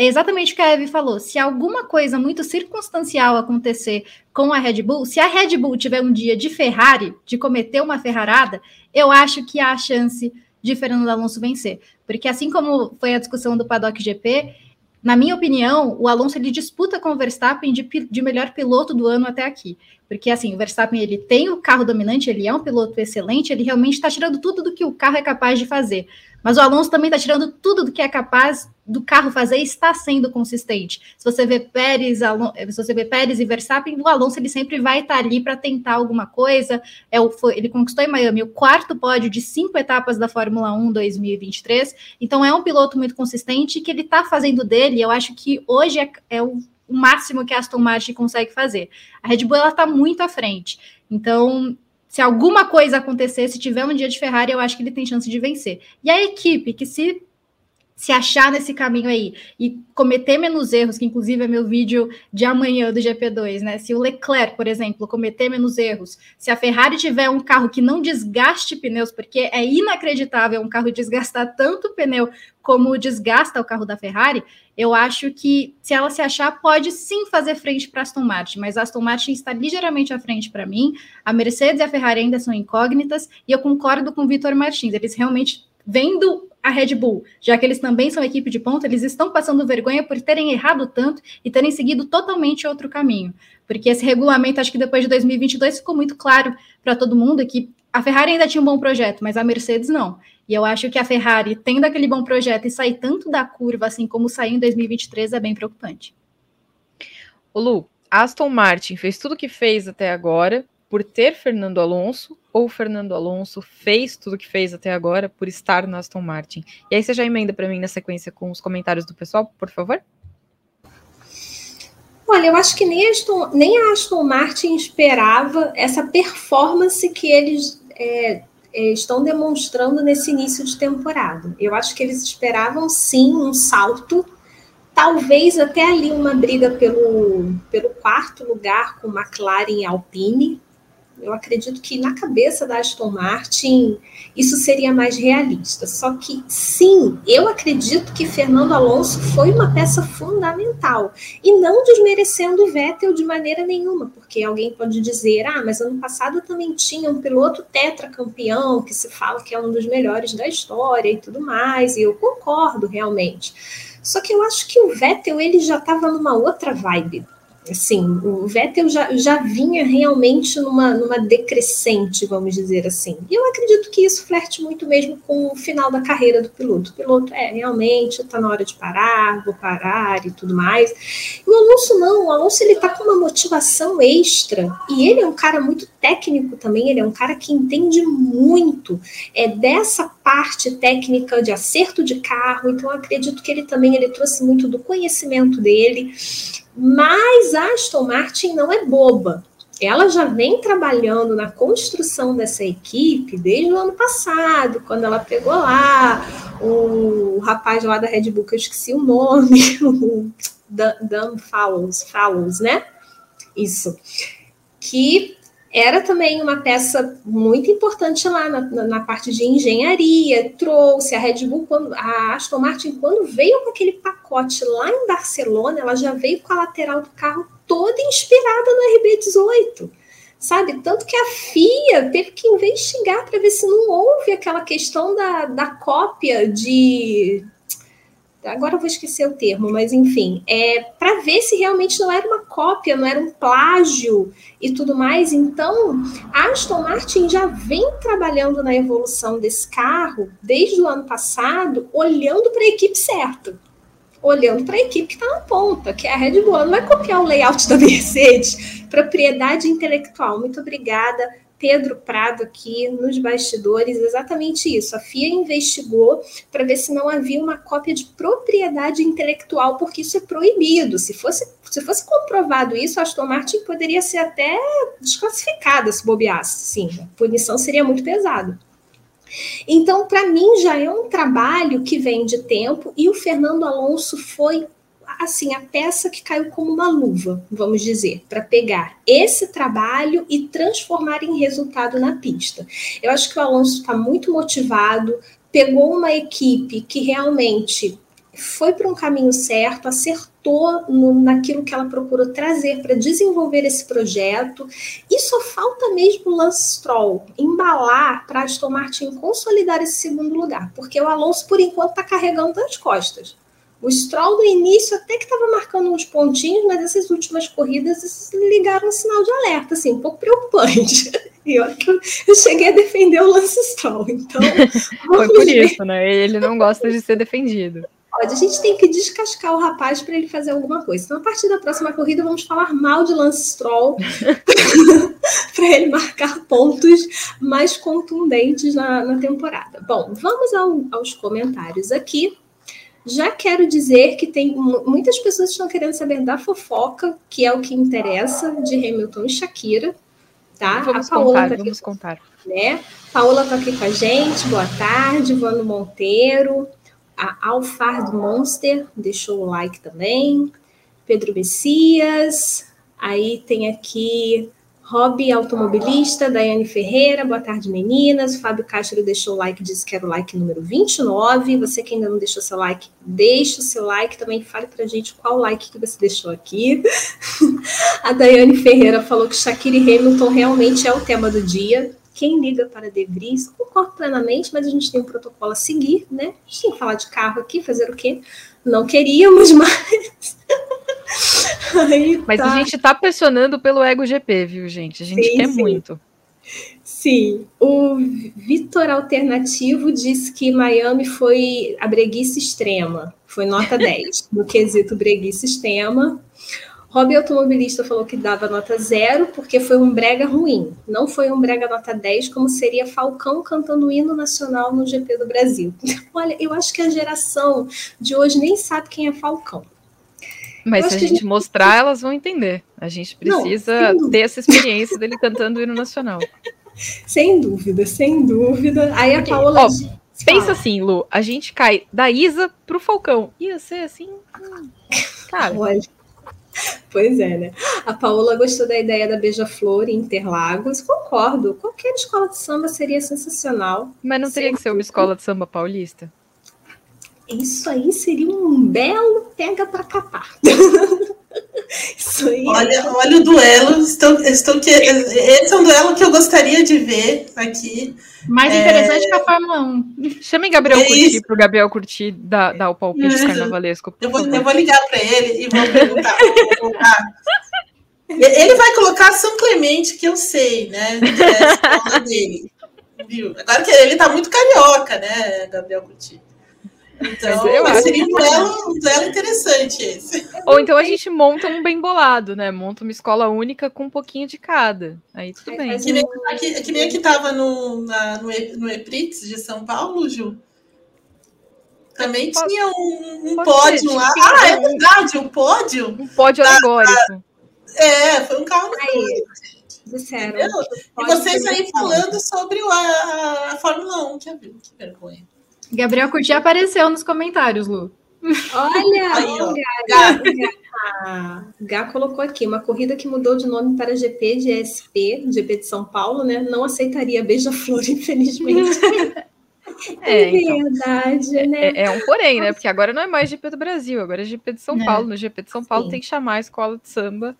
Speaker 3: é exatamente o que a Eve falou. Se alguma coisa muito circunstancial acontecer com a Red Bull, se a Red Bull tiver um dia de Ferrari, de cometer uma ferrarada, eu acho que há a chance de Fernando Alonso vencer. Porque assim como foi a discussão do Paddock GP, na minha opinião, o Alonso ele disputa com o Verstappen de, de melhor piloto do ano até aqui. Porque, assim, o Verstappen, ele tem o carro dominante, ele é um piloto excelente, ele realmente está tirando tudo do que o carro é capaz de fazer. Mas o Alonso também está tirando tudo do que é capaz do carro fazer está sendo consistente. Se você vê Pérez, Alon se você vê Pérez e Verstappen, o Alonso ele sempre vai estar tá ali para tentar alguma coisa. É o, ele conquistou em Miami o quarto pódio de cinco etapas da Fórmula 1 2023. Então é um piloto muito consistente que ele está fazendo dele. Eu acho que hoje é, é o o máximo que a Aston Martin consegue fazer. A Red Bull ela está muito à frente. Então, se alguma coisa acontecer, se tiver um dia de Ferrari, eu acho que ele tem chance de vencer. E a equipe que se se achar nesse caminho aí e cometer menos erros, que inclusive é meu vídeo de amanhã do GP2, né? Se o Leclerc, por exemplo, cometer menos erros, se a Ferrari tiver um carro que não desgaste pneus, porque é inacreditável um carro desgastar tanto pneu como desgasta o carro da Ferrari, eu acho que se ela se achar, pode sim fazer frente para Aston Martin, mas Aston Martin está ligeiramente à frente para mim. A Mercedes e a Ferrari ainda são incógnitas, e eu concordo com o Vitor Martins, eles realmente vendo a Red Bull, já que eles também são equipe de ponta, eles estão passando vergonha por terem errado tanto e terem seguido totalmente outro caminho. Porque esse regulamento, acho que depois de 2022 ficou muito claro para todo mundo que a Ferrari ainda tinha um bom projeto, mas a Mercedes não. E eu acho que a Ferrari, tendo aquele bom projeto e sair tanto da curva assim como saiu em 2023, é bem preocupante.
Speaker 1: O Lu, Aston Martin fez tudo o que fez até agora por ter Fernando Alonso ou Fernando Alonso fez tudo que fez até agora por estar no Aston Martin? E aí você já emenda para mim na sequência com os comentários do pessoal, por favor?
Speaker 4: Olha, eu acho que nem a Aston, nem a Aston Martin esperava essa performance que eles é, é, estão demonstrando nesse início de temporada. Eu acho que eles esperavam sim um salto, talvez até ali uma briga pelo, pelo quarto lugar com McLaren e Alpine, eu acredito que na cabeça da Aston Martin isso seria mais realista. Só que sim, eu acredito que Fernando Alonso foi uma peça fundamental e não desmerecendo o Vettel de maneira nenhuma, porque alguém pode dizer: "Ah, mas ano passado também tinha um piloto tetracampeão que se fala que é um dos melhores da história e tudo mais", e eu concordo realmente. Só que eu acho que o Vettel ele já estava numa outra vibe Assim, o Vettel já, já vinha realmente numa, numa decrescente, vamos dizer assim. E eu acredito que isso flerte muito mesmo com o final da carreira do piloto. O piloto, é, realmente, está na hora de parar, vou parar e tudo mais. E o Alonso não, o Alonso ele está com uma motivação extra. E ele é um cara muito técnico também, ele é um cara que entende muito é dessa parte técnica de acerto de carro, então acredito que ele também ele trouxe muito do conhecimento dele mas a Aston Martin não é boba. Ela já vem trabalhando na construção dessa equipe desde o ano passado, quando ela pegou lá o rapaz lá da Red Bull, que eu esqueci o nome, o Dan Fallows, Fallows, né? Isso. Que era também uma peça muito importante lá na, na, parte de engenharia, trouxe a Red Bull, quando, a Aston Martin, quando veio com aquele pacote lá em Barcelona, ela já veio com a lateral do carro toda inspirada no RB18, sabe? Tanto que a FIA teve que investigar para ver se não houve aquela questão da, da cópia de agora eu vou esquecer o termo, mas enfim, é para ver se realmente não era uma cópia, não era um plágio e tudo mais. Então, a Aston Martin já vem trabalhando na evolução desse carro desde o ano passado, olhando para a equipe certa. Olhando para a equipe que está na ponta, que é a Red Bull. Não vai copiar o layout da Mercedes. Propriedade intelectual. Muito obrigada Pedro Prado aqui nos bastidores exatamente isso. A FIA investigou para ver se não havia uma cópia de propriedade intelectual, porque isso é proibido. Se fosse, se fosse comprovado isso, a Aston Martin poderia ser até desclassificada se bobeasse. Sim, a punição seria muito pesada. Então, para mim, já é um trabalho que vem de tempo e o Fernando Alonso foi assim a peça que caiu como uma luva, vamos dizer, para pegar esse trabalho e transformar em resultado na pista. Eu acho que o Alonso está muito motivado, pegou uma equipe que realmente foi para um caminho certo, acertou no, naquilo que ela procurou trazer para desenvolver esse projeto, e só falta mesmo o Lance Stroll embalar para Aston Martin consolidar esse segundo lugar, porque o Alonso, por enquanto, está carregando nas costas. O Stroll no início até que estava marcando uns pontinhos, mas essas últimas corridas ligaram um sinal de alerta, assim, um pouco preocupante. E olha que eu, cheguei a defender o Lance Stroll, então.
Speaker 1: Foi por ver. isso, né? Ele não gosta de ser defendido.
Speaker 4: Olha, a gente tem que descascar o rapaz para ele fazer alguma coisa. Então, a partir da próxima corrida, vamos falar mal de Lance Stroll para ele marcar pontos mais contundentes na, na temporada. Bom, vamos ao, aos comentários aqui. Já quero dizer que tem muitas pessoas estão querendo saber da fofoca, que é o que interessa, de Hamilton e Shakira. Tá?
Speaker 1: Vamos a Paola contar, tá aqui, vamos contar.
Speaker 4: Né? Paola está aqui com a gente, boa tarde, Vano Monteiro, a Alfardo Monster deixou o like também, Pedro Messias, aí tem aqui Hobby Automobilista, Daiane Ferreira, boa tarde meninas. O Fábio Castro deixou o like, disse que era o like número 29. Você que ainda não deixou seu like, deixa o seu like também. Fale pra gente qual like que você deixou aqui. A Daiane Ferreira falou que Shakira e Hamilton realmente é o tema do dia. Quem liga para De Vries, concordo plenamente, mas a gente tem um protocolo a seguir, né? A gente tem que falar de carro aqui, fazer o quê? Não queríamos, mas
Speaker 1: Aí Mas tá. a gente tá pressionando pelo Ego GP, viu, gente? A gente sim, quer sim. muito.
Speaker 4: Sim, o Vitor Alternativo disse que Miami foi a breguice extrema, foi nota 10 no quesito breguice extrema. Hobby Automobilista falou que dava nota zero porque foi um brega ruim. Não foi um brega nota 10, como seria Falcão cantando o hino nacional no GP do Brasil. Olha, eu acho que a geração de hoje nem sabe quem é Falcão.
Speaker 1: Mas se a gente, gente mostrar, elas vão entender. A gente precisa Não, ter essa experiência dele cantando o hino nacional.
Speaker 4: Sem dúvida, sem dúvida. Aí a Paola. Ó,
Speaker 1: pensa assim, Lu, a gente cai da Isa pro Falcão. Ia ser assim. Hum, cara. Olha.
Speaker 4: Pois é, né? A Paola gostou da ideia da Beija-Flor em Interlagos. Concordo. Qualquer escola de samba seria sensacional.
Speaker 1: Mas não teria que ser uma escola de samba paulista?
Speaker 4: Isso aí seria um belo pega para capar.
Speaker 2: Isso aí. Olha, olha o duelo. Estou, estou que, esse é um duelo que eu gostaria de ver aqui.
Speaker 3: Mais interessante é... que a Fórmula 1.
Speaker 1: Chame Gabriel é Curti para o Gabriel Curti dar, dar o palpite é. carnavalesco.
Speaker 2: Eu vou, eu vou ligar para ele e vou perguntar. ele vai colocar São Clemente, que eu sei, né? Que é a dele. Viu? Agora que ele está muito carioca, né, Gabriel Curti? Então, eu acho seria um duelo, um duelo interessante esse.
Speaker 1: Ou então a gente monta um bem bolado, né? Monta uma escola única com um pouquinho de cada. Aí tudo bem.
Speaker 2: Que nem, que, que nem que estava no, na, no, no EPRITS de São Paulo, Ju. Também pode, tinha um, um pódio ser, lá. Ah, é verdade, um pódio.
Speaker 1: Um pódio da, alegórico.
Speaker 2: É, foi um carro aí. Disseram. E vocês aí falando sobre a, a Fórmula 1, que, que vergonha.
Speaker 3: Gabriel Curti apareceu nos comentários, Lu.
Speaker 4: Olha, Aí, ó. Gá, Gá, Gá colocou aqui uma corrida que mudou de nome para GP de SP, GP de São Paulo, né? Não aceitaria beija-flor, infelizmente.
Speaker 1: É, é então, verdade, é, né? É, é, um porém, né? Porque agora não é mais GP do Brasil, agora é GP de São é. Paulo. No GP de São Paulo sim. tem que chamar a escola de samba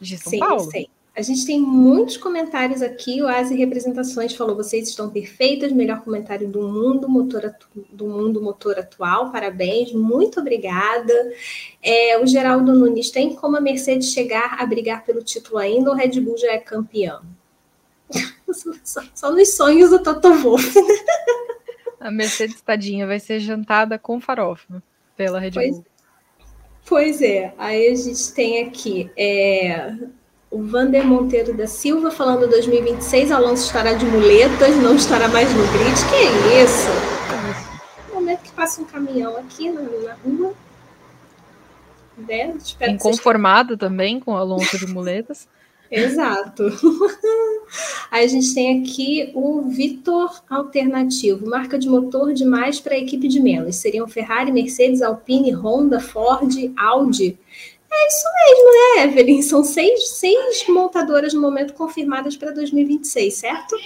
Speaker 1: de São sim, Paulo. Sim.
Speaker 4: A gente tem muitos comentários aqui. O Asi Representações falou: vocês estão perfeitas, melhor comentário do mundo, motor do mundo motor atual. Parabéns, muito obrigada. É, o Geraldo Nunes tem como a Mercedes chegar a brigar pelo título ainda ou o Red Bull já é campeão? só, só, nos sonhos do Toto Wolff.
Speaker 1: a Mercedes tadinha vai ser jantada com farofa pela Red Bull.
Speaker 4: Pois, pois é, aí a gente tem aqui. É, o Vander Monteiro da Silva falando 2026, Alonso estará de muletas, não estará mais no grid. Que isso? No momento que passa um caminhão aqui na, na rua.
Speaker 1: Né? Inconformado também com o Alonso de muletas.
Speaker 4: Exato. Aí a gente tem aqui o Vitor Alternativo, marca de motor demais para a equipe de menos. Seriam Ferrari, Mercedes, Alpine, Honda, Ford, Audi. É isso mesmo, né, Evelyn? São seis, seis montadoras no momento confirmadas para 2026, certo?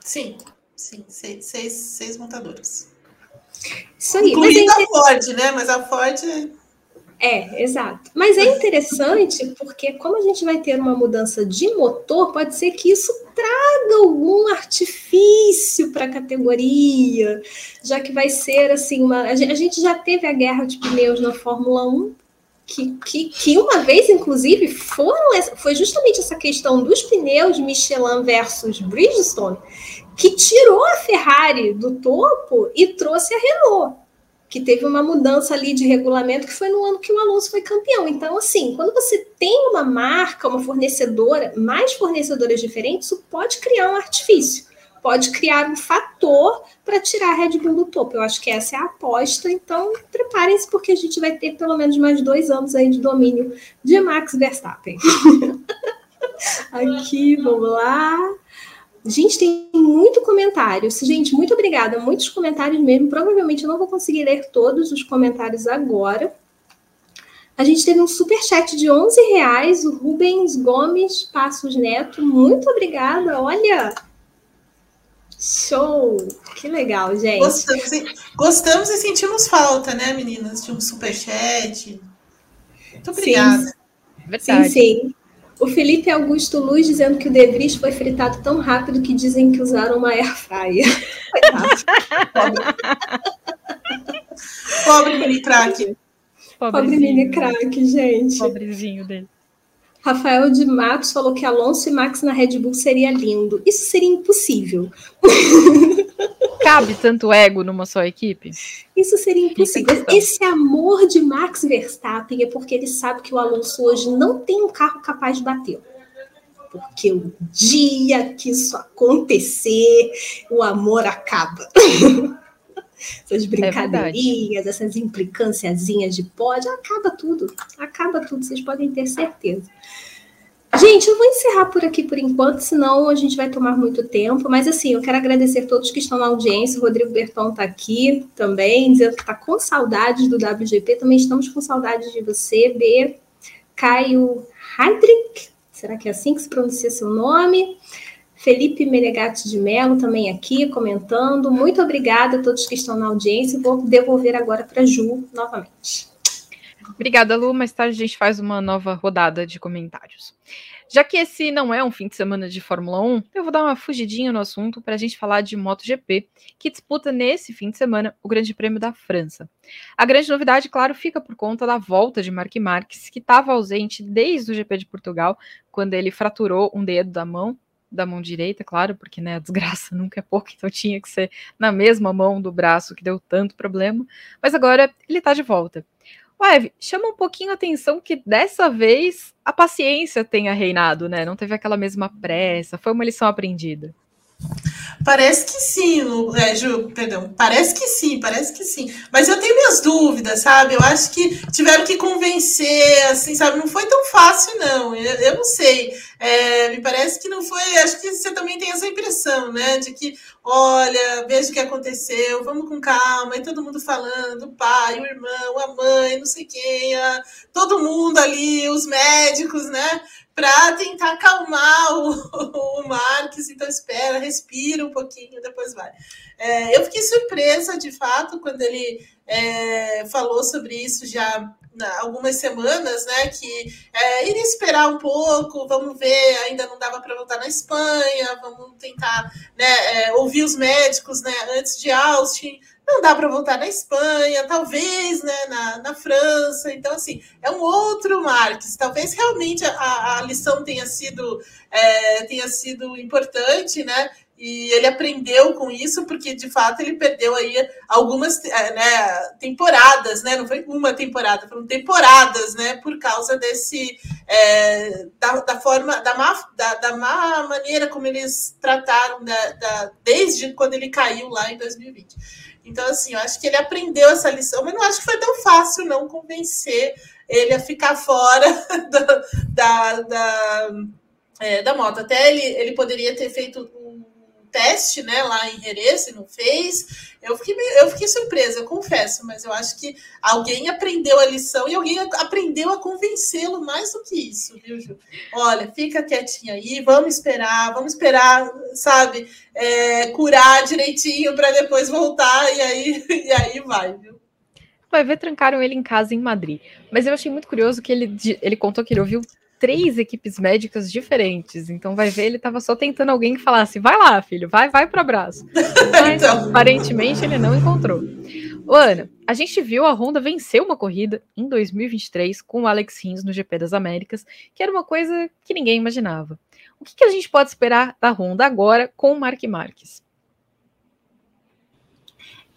Speaker 2: Sim, sim, seis, seis, seis montadoras. Isso aí. Incluindo mas é a Ford, né? Mas a Ford
Speaker 4: é, exato. Mas é interessante porque, como a gente vai ter uma mudança de motor, pode ser que isso traga algum artifício para a categoria, já que vai ser assim, uma. A gente já teve a guerra de pneus na Fórmula 1, que, que, que uma vez, inclusive, foram, foi justamente essa questão dos pneus Michelin versus Bridgestone que tirou a Ferrari do topo e trouxe a Renault que teve uma mudança ali de regulamento que foi no ano que o Alonso foi campeão. Então, assim, quando você tem uma marca, uma fornecedora, mais fornecedoras diferentes, isso pode criar um artifício, pode criar um fator para tirar a Red Bull do topo. Eu acho que essa é a aposta. Então, preparem-se, porque a gente vai ter pelo menos mais dois anos aí de domínio de Max Verstappen. Aqui, vamos lá. Gente, tem muito comentário. Gente, muito obrigada. Muitos comentários mesmo. Provavelmente eu não vou conseguir ler todos os comentários agora. A gente teve um super chat de 11 reais, o Rubens Gomes Passos Neto. Muito obrigada. Olha, show! Que legal, gente.
Speaker 2: Gostamos e, gostamos e sentimos falta, né, meninas, de um super chat. Muito obrigada.
Speaker 4: Sim, sim. sim. O Felipe Augusto Luz dizendo que o De Vries foi fritado tão rápido que dizem que usaram uma air fryer.
Speaker 2: Pobre. Pobre mini crack.
Speaker 4: Pobre mini crack, gente.
Speaker 1: Pobrezinho dele.
Speaker 4: Rafael de Matos falou que Alonso e Max na Red Bull seria lindo. Isso seria impossível.
Speaker 1: Cabe tanto ego numa só equipe?
Speaker 4: Isso seria impossível. Esse amor de Max Verstappen é porque ele sabe que o Alonso hoje não tem um carro capaz de bater. Porque o dia que isso acontecer, o amor acaba. essas é brincadeirinhas, é essas implicânciazinhas de pode, acaba tudo. Acaba tudo, vocês podem ter certeza. Gente, eu vou encerrar por aqui por enquanto, senão a gente vai tomar muito tempo. Mas assim, eu quero agradecer a todos que estão na audiência. O Rodrigo Berton está aqui também, dizendo que está com saudades do WGP. Também estamos com saudades de você, B. Caio Heidrich, será que é assim que se pronuncia seu nome? Felipe Menegatti de Mello também aqui comentando. Muito obrigada a todos que estão na audiência. Vou devolver agora para Ju novamente.
Speaker 1: Obrigada, Lu. Mais tarde a gente faz uma nova rodada de comentários. Já que esse não é um fim de semana de Fórmula 1, eu vou dar uma fugidinha no assunto para a gente falar de MotoGP, que disputa nesse fim de semana o Grande Prêmio da França. A grande novidade, claro, fica por conta da volta de Marc Marques, que estava ausente desde o GP de Portugal, quando ele fraturou um dedo da mão da mão direita, claro, porque né, a desgraça nunca é pouco, então tinha que ser na mesma mão do braço que deu tanto problema. Mas agora ele tá de volta. Ué, chama um pouquinho a atenção que dessa vez a paciência tenha reinado, né? Não teve aquela mesma pressa, foi uma lição aprendida.
Speaker 2: Parece que sim, Lu, é, Ju, perdão. Parece que sim, parece que sim. Mas eu tenho minhas dúvidas, sabe? Eu acho que tiveram que convencer, assim, sabe? Não foi tão fácil, não. Eu, eu não sei. É, me parece que não foi. Acho que você também tem essa impressão, né? De que, olha, veja o que aconteceu, vamos com calma, e todo mundo falando, o pai, o irmão, a mãe, não sei quem, a, todo mundo ali, os médicos, né? para tentar acalmar o, o Marques. Então, espera, respira um pouquinho, depois vai. É, eu fiquei surpresa, de fato, quando ele é, falou sobre isso já algumas semanas, né? Que é, iria esperar um pouco, vamos ver, ainda não dava para voltar na Espanha, vamos tentar né, é, ouvir os médicos né, antes de Austin não dá para voltar na Espanha, talvez né, na, na França. Então, assim, é um outro Marques. Talvez realmente a, a lição tenha sido, é, tenha sido importante, né? E ele aprendeu com isso, porque de fato ele perdeu aí algumas é, né, temporadas, né? Não foi uma temporada, foram temporadas, né? Por causa desse é, da, da, forma, da má, da, da, má maneira como eles trataram da, da, desde quando ele caiu lá em 2020. Então, assim, eu acho que ele aprendeu essa lição, mas não acho que foi tão fácil não convencer ele a ficar fora da, da, da, é, da moto. Até ele, ele poderia ter feito teste, né, lá em Jerez e não fez. Eu fiquei, eu fiquei surpresa, eu confesso, mas eu acho que alguém aprendeu a lição e alguém aprendeu a convencê-lo mais do que isso, viu, Ju? Olha, fica quietinha aí, vamos esperar, vamos esperar, sabe, é, curar direitinho para depois voltar e aí, e aí vai, viu?
Speaker 1: Vai ver, trancaram ele em casa em Madrid. Mas eu achei muito curioso que ele, ele contou que ele ouviu três equipes médicas diferentes. Então vai ver, ele estava só tentando alguém que falasse: vai lá, filho, vai, vai para o abraço. Mas então... aparentemente ele não encontrou. Ô, Ana, a gente viu a Honda vencer uma corrida em 2023 com o Alex Rins no GP das Américas, que era uma coisa que ninguém imaginava. O que, que a gente pode esperar da Honda agora com o Mark Marques?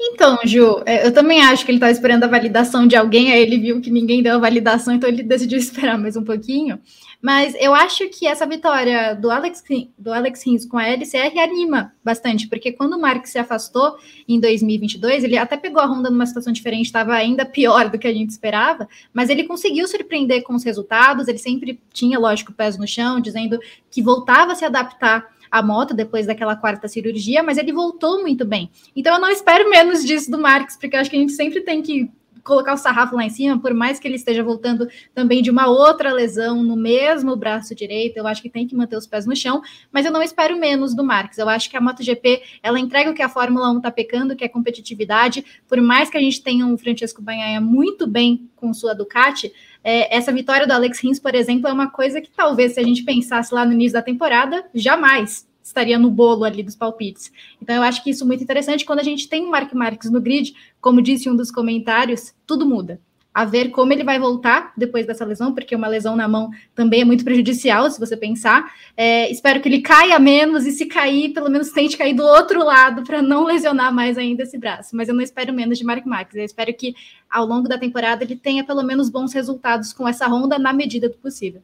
Speaker 3: Então, Ju, é, eu também acho que ele estava esperando a validação de alguém, aí ele viu que ninguém deu a validação, então ele decidiu esperar mais um pouquinho. Mas eu acho que essa vitória do Alex, do Alex Rins com a LCR anima bastante, porque quando o Mark se afastou em 2022, ele até pegou a Honda numa situação diferente, estava ainda pior do que a gente esperava, mas ele conseguiu surpreender com os resultados, ele sempre tinha, lógico, pés no chão, dizendo que voltava a se adaptar a moto depois daquela quarta cirurgia, mas ele voltou muito bem. Então eu não espero menos disso do Marques, porque eu acho que a gente sempre tem que colocar o sarrafo lá em cima, por mais que ele esteja voltando também de uma outra lesão no mesmo braço direito, eu acho que tem que manter os pés no chão, mas eu não espero menos do Marques. Eu acho que a MotoGP, ela entrega o que a Fórmula 1 está pecando, que é competitividade, por mais que a gente tenha um Francesco Banhaia muito bem com sua Ducati, é, essa vitória do Alex Rins, por exemplo, é uma coisa que talvez, se a gente pensasse lá no início da temporada, jamais estaria no bolo ali dos palpites. Então, eu acho que isso é muito interessante. Quando a gente tem o Mark Marques no grid, como disse um dos comentários, tudo muda. A ver como ele vai voltar depois dessa lesão, porque uma lesão na mão também é muito prejudicial, se você pensar. É, espero que ele caia menos e, se cair, pelo menos tente cair do outro lado para não lesionar mais ainda esse braço. Mas eu não espero menos de Mark Marques. Eu espero que ao longo da temporada ele tenha pelo menos bons resultados com essa ronda na medida do possível.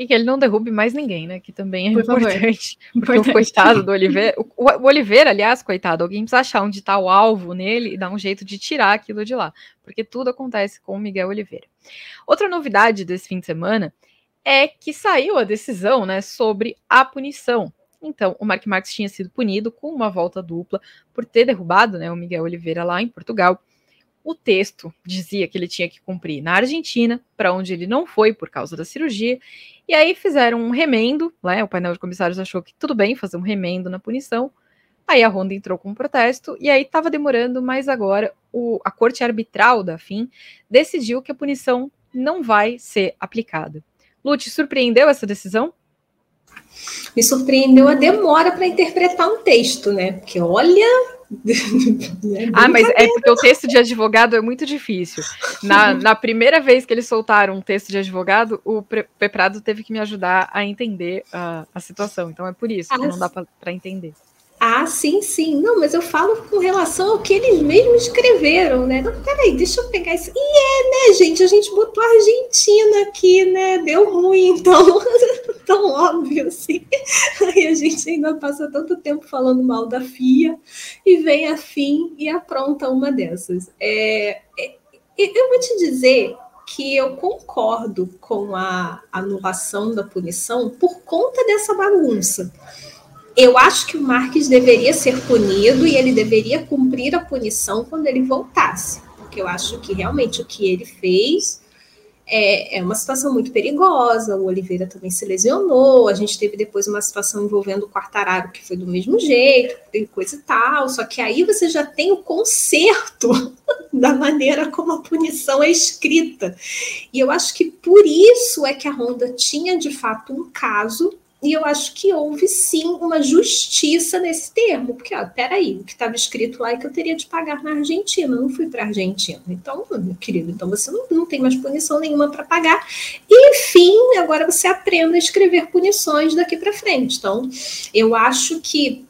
Speaker 1: E que ele não derrube mais ninguém, né? Que também é Por importante. Porque importante. o coitado do Oliveira. O, o, Oliveira, aliás, coitado, alguém precisa achar onde está o alvo nele e dar um jeito de tirar aquilo de lá. Porque tudo acontece com o Miguel Oliveira. Outra novidade desse fim de semana é que saiu a decisão né, sobre a punição. Então, o Mark Marques tinha sido punido com uma volta dupla por ter derrubado né, o Miguel Oliveira lá em Portugal. O texto dizia que ele tinha que cumprir na Argentina, para onde ele não foi por causa da cirurgia, e aí fizeram um remendo, né? O painel de comissários achou que tudo bem fazer um remendo na punição. Aí a Honda entrou com um protesto, e aí estava demorando, mas agora o, a corte arbitral da FIM decidiu que a punição não vai ser aplicada. Lute, surpreendeu essa decisão?
Speaker 4: Me surpreendeu a demora para interpretar um texto, né? Porque olha,
Speaker 1: é ah, mas é porque o texto de advogado é muito difícil. Na, na primeira vez que eles soltaram um texto de advogado, o Peprado teve que me ajudar a entender a, a situação. Então é por isso que ah, não dá para entender.
Speaker 4: Ah, sim, sim. Não, mas eu falo com relação ao que eles mesmos escreveram, né? Não, peraí, deixa eu pegar isso. E é, né, gente? A gente botou a Argentina aqui, né? Deu ruim, então. Tão óbvio, assim. Aí a gente ainda passa tanto tempo falando mal da FIA e vem a FIM e apronta uma dessas. É, é, eu vou te dizer que eu concordo com a anulação da punição por conta dessa bagunça eu acho que o Marques deveria ser punido e ele deveria cumprir a punição quando ele voltasse, porque eu acho que realmente o que ele fez é, é uma situação muito perigosa. O Oliveira também se lesionou. A gente teve depois uma situação envolvendo o Quartararo, que foi do mesmo jeito, coisa e tal. Só que aí você já tem o conserto da maneira como a punição é escrita. E eu acho que por isso é que a Honda tinha de fato um caso e eu acho que houve sim uma justiça nesse termo, porque, ó, peraí, o que estava escrito lá é que eu teria de pagar na Argentina, eu não fui para a Argentina. Então, meu querido, então você não, não tem mais punição nenhuma para pagar. E, enfim, agora você aprenda a escrever punições daqui para frente. Então, eu acho que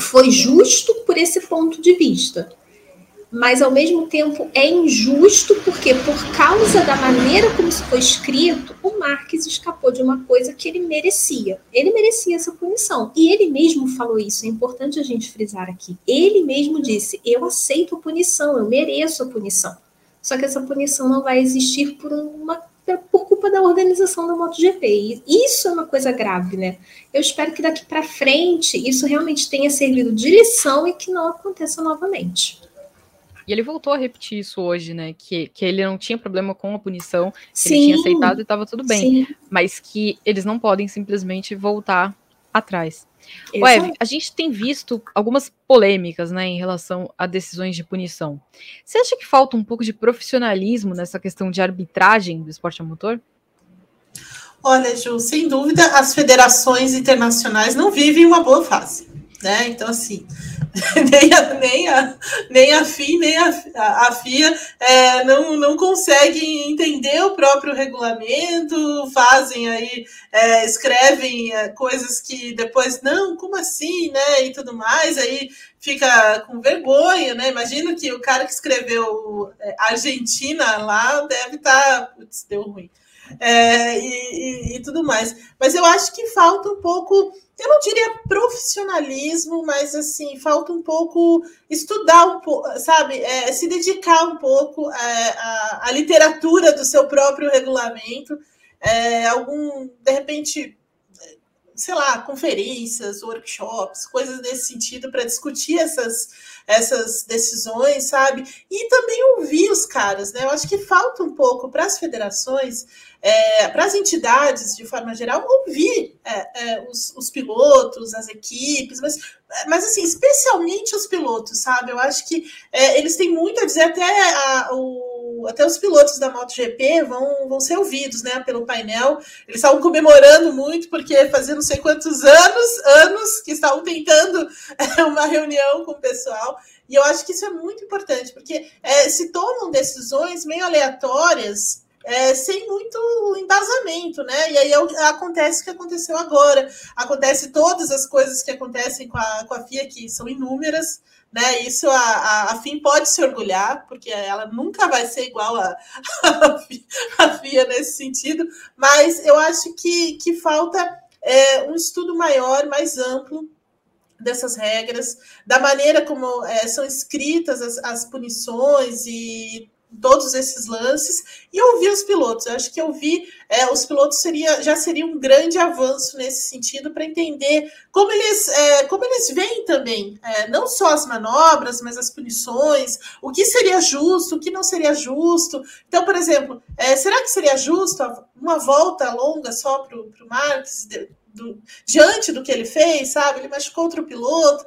Speaker 4: foi justo por esse ponto de vista mas ao mesmo tempo é injusto porque por causa da maneira como isso foi escrito, o Marques escapou de uma coisa que ele merecia. Ele merecia essa punição. E ele mesmo falou isso, é importante a gente frisar aqui. Ele mesmo disse: "Eu aceito a punição, eu mereço a punição". Só que essa punição não vai existir por uma por culpa da organização da MotoGP. E isso é uma coisa grave, né? Eu espero que daqui para frente isso realmente tenha servido de lição e que não aconteça novamente.
Speaker 1: E ele voltou a repetir isso hoje, né? Que, que ele não tinha problema com a punição, que ele tinha aceitado e estava tudo bem. Sim. Mas que eles não podem simplesmente voltar atrás. Ué, a gente tem visto algumas polêmicas né, em relação a decisões de punição. Você acha que falta um pouco de profissionalismo nessa questão de arbitragem do esporte a motor?
Speaker 2: Olha, Ju, sem dúvida, as federações internacionais não vivem uma boa fase. Né? Então, assim, nem a, nem a, nem a FI, nem a, a, FIA é, não, não conseguem entender o próprio regulamento, fazem aí, é, escrevem é, coisas que depois, não, como assim, né? E tudo mais, aí fica com vergonha, né? Imagino que o cara que escreveu é, Argentina lá deve estar. Tá, putz, deu ruim. É, e, e, e tudo mais. Mas eu acho que falta um pouco eu não diria profissionalismo, mas assim, falta um pouco estudar um pouco, sabe, é, se dedicar um pouco à, à, literatura do seu próprio regulamento, é, algum, de repente, sei lá, conferências, workshops, coisas desse sentido para discutir essas, essas decisões, sabe? E também ouvir os caras, né? Eu acho que falta um pouco para as federações é, para as entidades, de forma geral, ouvir é, é, os, os, pilotos, as equipes, mas, mas assim, especialmente os pilotos, sabe? Eu acho que é, eles têm muito a dizer, até, a, o, até os pilotos da MotoGP vão, vão ser ouvidos né, pelo painel. Eles estavam comemorando muito, porque fazia não sei quantos anos, anos que estavam tentando é, uma reunião com o pessoal. E eu acho que isso é muito importante, porque é, se tomam decisões meio aleatórias é, sem muito embasamento, né? E aí é acontece o que aconteceu agora. Acontece todas as coisas que acontecem com a, com a FIA, que são inúmeras, né? Isso a, a, a FIM pode se orgulhar, porque ela nunca vai ser igual a, a, FIA nesse sentido, mas eu acho que, que falta é, um estudo maior, mais amplo dessas regras, da maneira como é, são escritas as, as punições e todos esses lances e ouvir os pilotos. Eu acho que ouvir é, os pilotos seria, já seria um grande avanço nesse sentido para entender como eles, é, como eles veem também, é, não só as manobras, mas as punições, o que seria justo, o que não seria justo. Então, por exemplo, é, será que seria justo uma volta longa só para o Marques? Do, diante do que ele fez, sabe? Ele machucou outro piloto,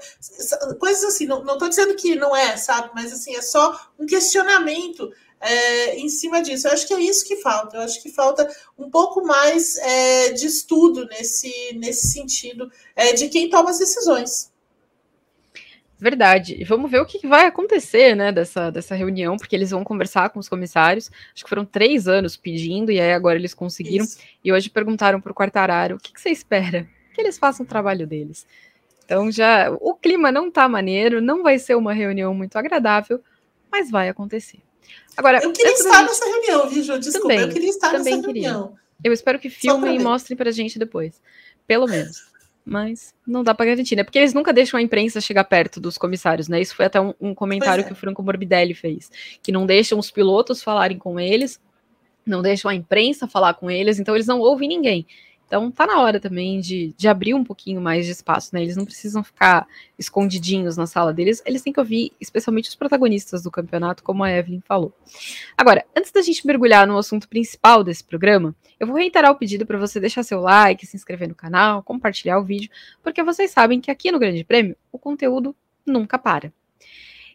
Speaker 2: coisas assim. Não estou dizendo que não é, sabe? Mas assim, é só um questionamento é, em cima disso. Eu acho que é isso que falta. Eu acho que falta um pouco mais é, de estudo nesse, nesse sentido é, de quem toma as decisões.
Speaker 1: Verdade. E vamos ver o que vai acontecer, né, dessa, dessa reunião, porque eles vão conversar com os comissários. Acho que foram três anos pedindo, e aí agora eles conseguiram. Isso. E hoje perguntaram para o Quartararo o que, que, você espera? Que eles façam o trabalho deles. Então já o clima não tá maneiro, não vai ser uma reunião muito agradável, mas vai acontecer.
Speaker 2: Agora, eu queria estar gente... nessa reunião, viu, Ju? Desculpa, também, eu queria estar nessa queria. reunião.
Speaker 1: Eu espero que filmem e mostrem pra gente depois. Pelo menos mas não dá para garantir, né? Porque eles nunca deixam a imprensa chegar perto dos comissários, né? Isso foi até um, um comentário é. que o Franco Morbidelli fez, que não deixam os pilotos falarem com eles, não deixam a imprensa falar com eles, então eles não ouvem ninguém. Então tá na hora também de, de abrir um pouquinho mais de espaço, né? Eles não precisam ficar escondidinhos na sala deles, eles têm que ouvir especialmente os protagonistas do campeonato, como a Evelyn falou. Agora, antes da gente mergulhar no assunto principal desse programa, eu vou reiterar o pedido para você deixar seu like, se inscrever no canal, compartilhar o vídeo, porque vocês sabem que aqui no Grande Prêmio o conteúdo nunca para.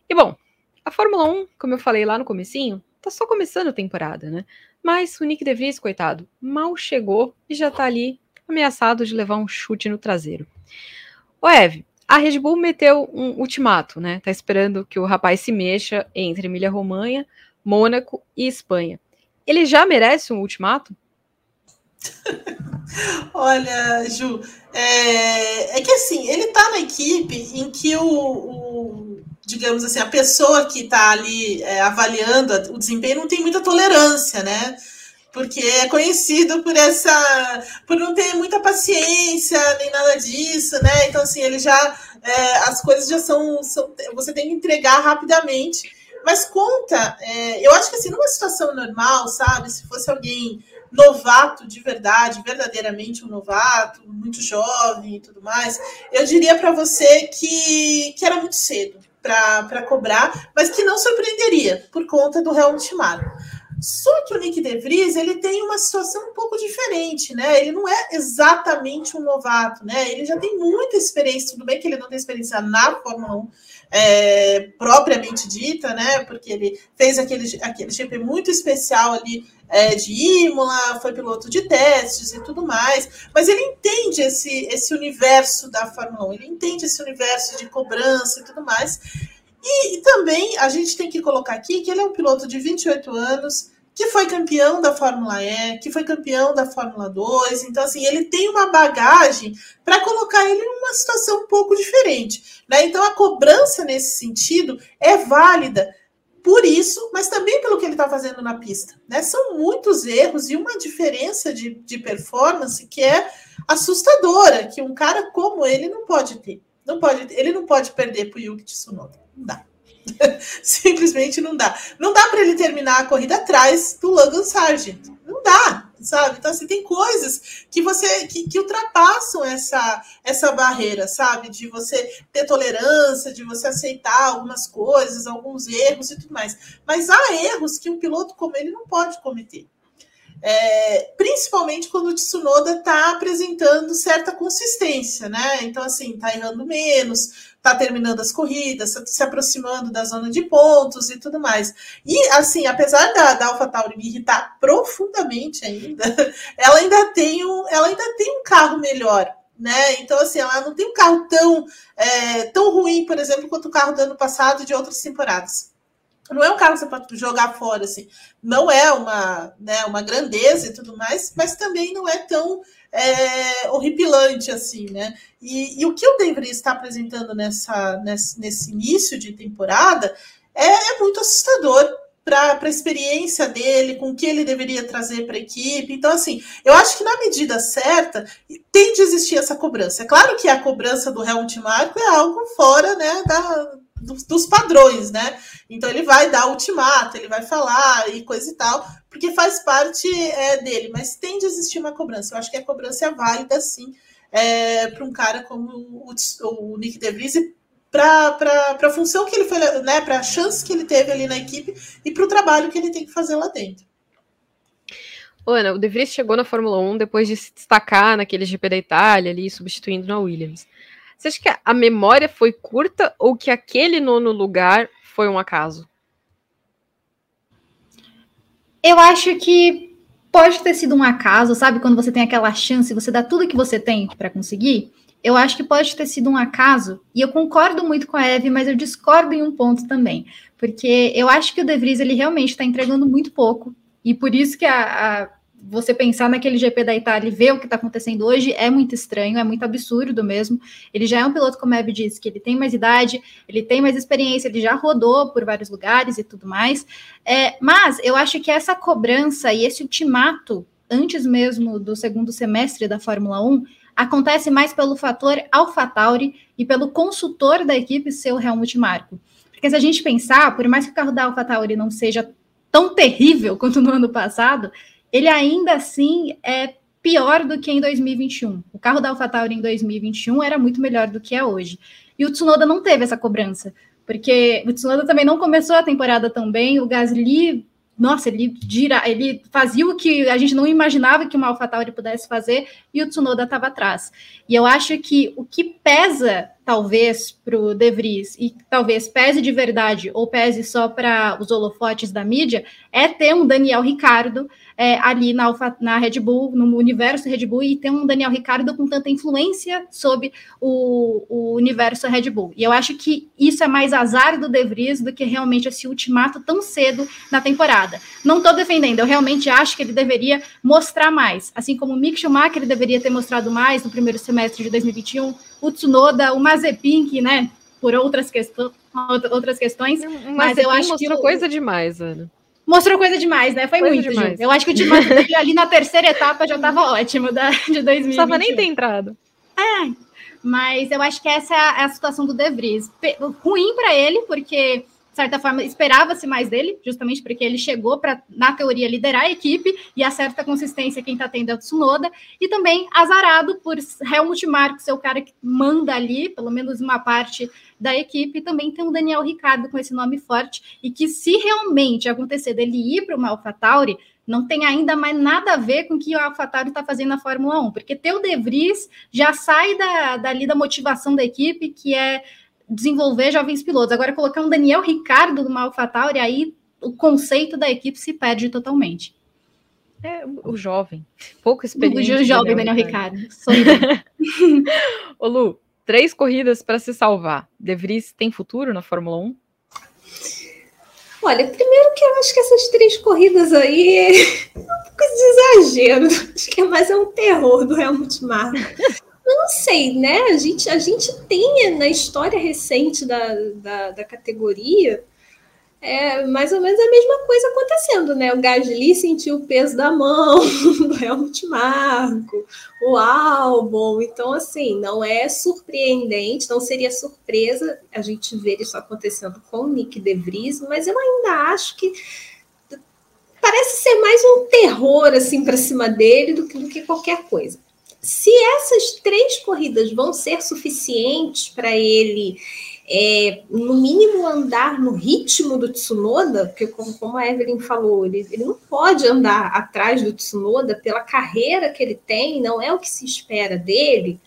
Speaker 1: E bom, a Fórmula 1, como eu falei lá no comecinho, tá só começando a temporada, né? Mas o Nick DeVries, coitado, mal chegou e já tá ali ameaçado de levar um chute no traseiro. O Ev, a Red Bull meteu um ultimato, né? Tá esperando que o rapaz se mexa entre Emília-Romanha, Mônaco e Espanha. Ele já merece um ultimato?
Speaker 2: Olha, Ju, é, é, que assim, ele tá na equipe em que o digamos assim, a pessoa que está ali é, avaliando o desempenho não tem muita tolerância, né? Porque é conhecido por essa, por não ter muita paciência nem nada disso, né? Então assim, ele já, é, as coisas já são, são, você tem que entregar rapidamente. Mas conta, é, eu acho que assim, numa situação normal, sabe? Se fosse alguém novato de verdade, verdadeiramente um novato, muito jovem e tudo mais, eu diria para você que, que era muito cedo para cobrar, mas que não surpreenderia por conta do Helmut Marko. Só que o Nick De Vries, ele tem uma situação um pouco diferente, né? Ele não é exatamente um novato, né? Ele já tem muita experiência, tudo bem que ele não tem experiência na Fórmula 1 é, propriamente dita, né? Porque ele fez aquele, aquele GP muito especial ali é, de Imola, foi piloto de testes e tudo mais, mas ele entende esse, esse universo da Fórmula 1, ele entende esse universo de cobrança e tudo mais. E, e, também a gente tem que colocar aqui que ele é um piloto de 28 anos, que foi campeão da Fórmula E, que foi campeão da Fórmula 2. Então, assim, ele tem uma bagagem para colocar ele numa situação um pouco diferente. Né? Então, a cobrança nesse sentido é válida por isso, mas também pelo que ele está fazendo na pista. Né? São muitos erros e uma diferença de, de performance que é assustadora, que um cara como ele não pode ter. Não pode, ele não pode perder para o Yuki Tsunoda. Não dá. Simplesmente não dá. Não dá para ele terminar a corrida atrás do Logan Sargent. Não dá, sabe? Então, assim, tem coisas que você que, que ultrapassam essa, essa barreira, sabe? De você ter tolerância, de você aceitar algumas coisas, alguns erros e tudo mais. Mas há erros que um piloto como ele não pode cometer. É, principalmente quando o Tsunoda está apresentando certa consistência, né? Então, assim, está errando menos, está terminando as corridas, se aproximando da zona de pontos e tudo mais. E, assim, apesar da, da AlphaTauri me irritar profundamente ainda, ela ainda tem um, ela ainda tem um carro melhor. Né? Então, assim, ela não tem um carro tão, é, tão ruim, por exemplo, quanto o carro do ano passado e de outras temporadas não é um carro que você pode jogar fora, assim. Não é uma, né, uma grandeza e tudo mais, mas também não é tão é, horripilante assim, né? E, e o que o Denver está apresentando nessa, nesse, início de temporada é, é muito assustador para a experiência dele, com o que ele deveria trazer para a equipe. Então, assim, eu acho que na medida certa tem de existir essa cobrança. É claro que a cobrança do Helmut Marko é algo fora né, da, dos, dos, padrões, né? Então ele vai dar ultimato, ele vai falar e coisa e tal, porque faz parte é, dele, mas tem de existir uma cobrança. Eu acho que a cobrança é válida, sim, é, para um cara como o, o Nick DeVries para a função que ele foi, né? Para a chance que ele teve ali na equipe e para o trabalho que ele tem que fazer lá dentro.
Speaker 1: Ana, o De Vries chegou na Fórmula 1 depois de se destacar naquele GP da Itália ali, substituindo na Williams. Você acha que a memória foi curta ou que aquele nono lugar foi um acaso?
Speaker 3: Eu acho que pode ter sido um acaso, sabe? Quando você tem aquela chance, você dá tudo que você tem para conseguir. Eu acho que pode ter sido um acaso, e eu concordo muito com a Eve, mas eu discordo em um ponto também, porque eu acho que o De Vries ele realmente está entregando muito pouco, e por isso que a, a você pensar naquele GP da Itália e ver o que está acontecendo hoje é muito estranho, é muito absurdo mesmo. Ele já é um piloto, como a Eve disse, que ele tem mais idade, ele tem mais experiência, ele já rodou por vários lugares e tudo mais. É, mas eu acho que essa cobrança e esse ultimato, antes mesmo do segundo semestre da Fórmula 1, acontece mais pelo fator AlphaTauri e pelo consultor da equipe ser o Helmut Marko. Porque se a gente pensar, por mais que o carro da AlphaTauri não seja tão terrível quanto no ano passado, ele ainda assim é pior do que em 2021. O carro da AlphaTauri em 2021 era muito melhor do que é hoje. E o Tsunoda não teve essa cobrança, porque o Tsunoda também não começou a temporada tão bem, o Gasly nossa, ele gira, ele fazia o que a gente não imaginava que uma AlphaTauri pudesse fazer e o Tsunoda estava atrás. E eu acho que o que pesa, talvez, para o De Vries, e talvez pese de verdade ou pese só para os holofotes da mídia, é ter um Daniel Ricardo é, ali na, Alpha, na Red Bull, no universo Red Bull, e ter um Daniel Ricardo com tanta influência sobre o, o universo Red Bull. E eu acho que isso é mais azar do De Vries do que realmente esse ultimato tão cedo na temporada. Não estou defendendo, eu realmente acho que ele deveria mostrar mais. Assim como o Mick Schumacher deveria ter mostrado mais no primeiro semestre de 2021, o Tsunoda, o Mazepin, que, né, por outras, questões, outras questões, mas, eu acho que...
Speaker 1: coisa demais, Ana
Speaker 3: mostrou coisa demais, né? Foi coisa muito, demais. Ju. Eu acho que o time dele ali na terceira etapa já estava ótimo da, de 2020. Não precisava
Speaker 1: nem ter entrado.
Speaker 3: É, mas eu acho que essa é a, é a situação do De Vries. Ruim para ele, porque certa forma, esperava-se mais dele, justamente porque ele chegou para, na teoria, liderar a equipe e a certa consistência quem está tendo é o Tsunoda, e também azarado por Helmut Marko ser o cara que manda ali, pelo menos uma parte da equipe, e também tem o Daniel Ricardo com esse nome forte, e que se realmente acontecer dele ir para uma AlphaTauri, não tem ainda mais nada a ver com o que o AlphaTauri está fazendo na Fórmula 1, porque ter o De Vries já sai da, dali da motivação da equipe, que é desenvolver jovens pilotos. Agora, colocar um Daniel Ricardo numa AlphaTauri, aí o conceito da equipe se perde totalmente.
Speaker 1: É o jovem, pouco experiente.
Speaker 3: O jovem Daniel, Daniel Ricardo. Ricardo.
Speaker 1: Ô Lu, três corridas para se salvar. De Vries tem futuro na Fórmula 1?
Speaker 4: Olha, primeiro que eu acho que essas três corridas aí é um pouco de exagero. Acho que é mais é um terror do Helmut Marko. Não sei, né? A gente, a gente tem na história recente da, da, da categoria é mais ou menos a mesma coisa acontecendo, né? O Gasly sentiu o peso da mão do Helmut Marko, o álbum. Então, assim, não é surpreendente, não seria surpresa a gente ver isso acontecendo com o Nick De Vries, mas eu ainda acho que parece ser mais um terror assim para cima dele do que, do que qualquer coisa se essas três corridas vão ser suficientes para ele, é, no mínimo, andar no ritmo do Tsunoda, porque, como, como a Evelyn falou, ele, ele não pode andar atrás do Tsunoda pela carreira que ele tem, não é o que se espera dele.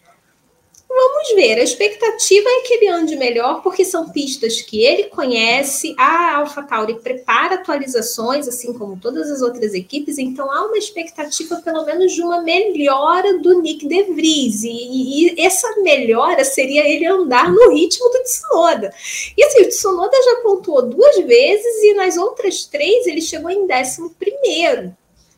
Speaker 4: Vamos ver, a expectativa é que ele ande melhor, porque são pistas que ele conhece, a AlphaTauri prepara atualizações, assim como todas as outras equipes, então há uma expectativa, pelo menos, de uma melhora do Nick De Vries, e, e essa melhora seria ele andar no ritmo do Tsunoda. E assim, o Tsunoda já pontuou duas vezes, e nas outras três ele chegou em décimo primeiro.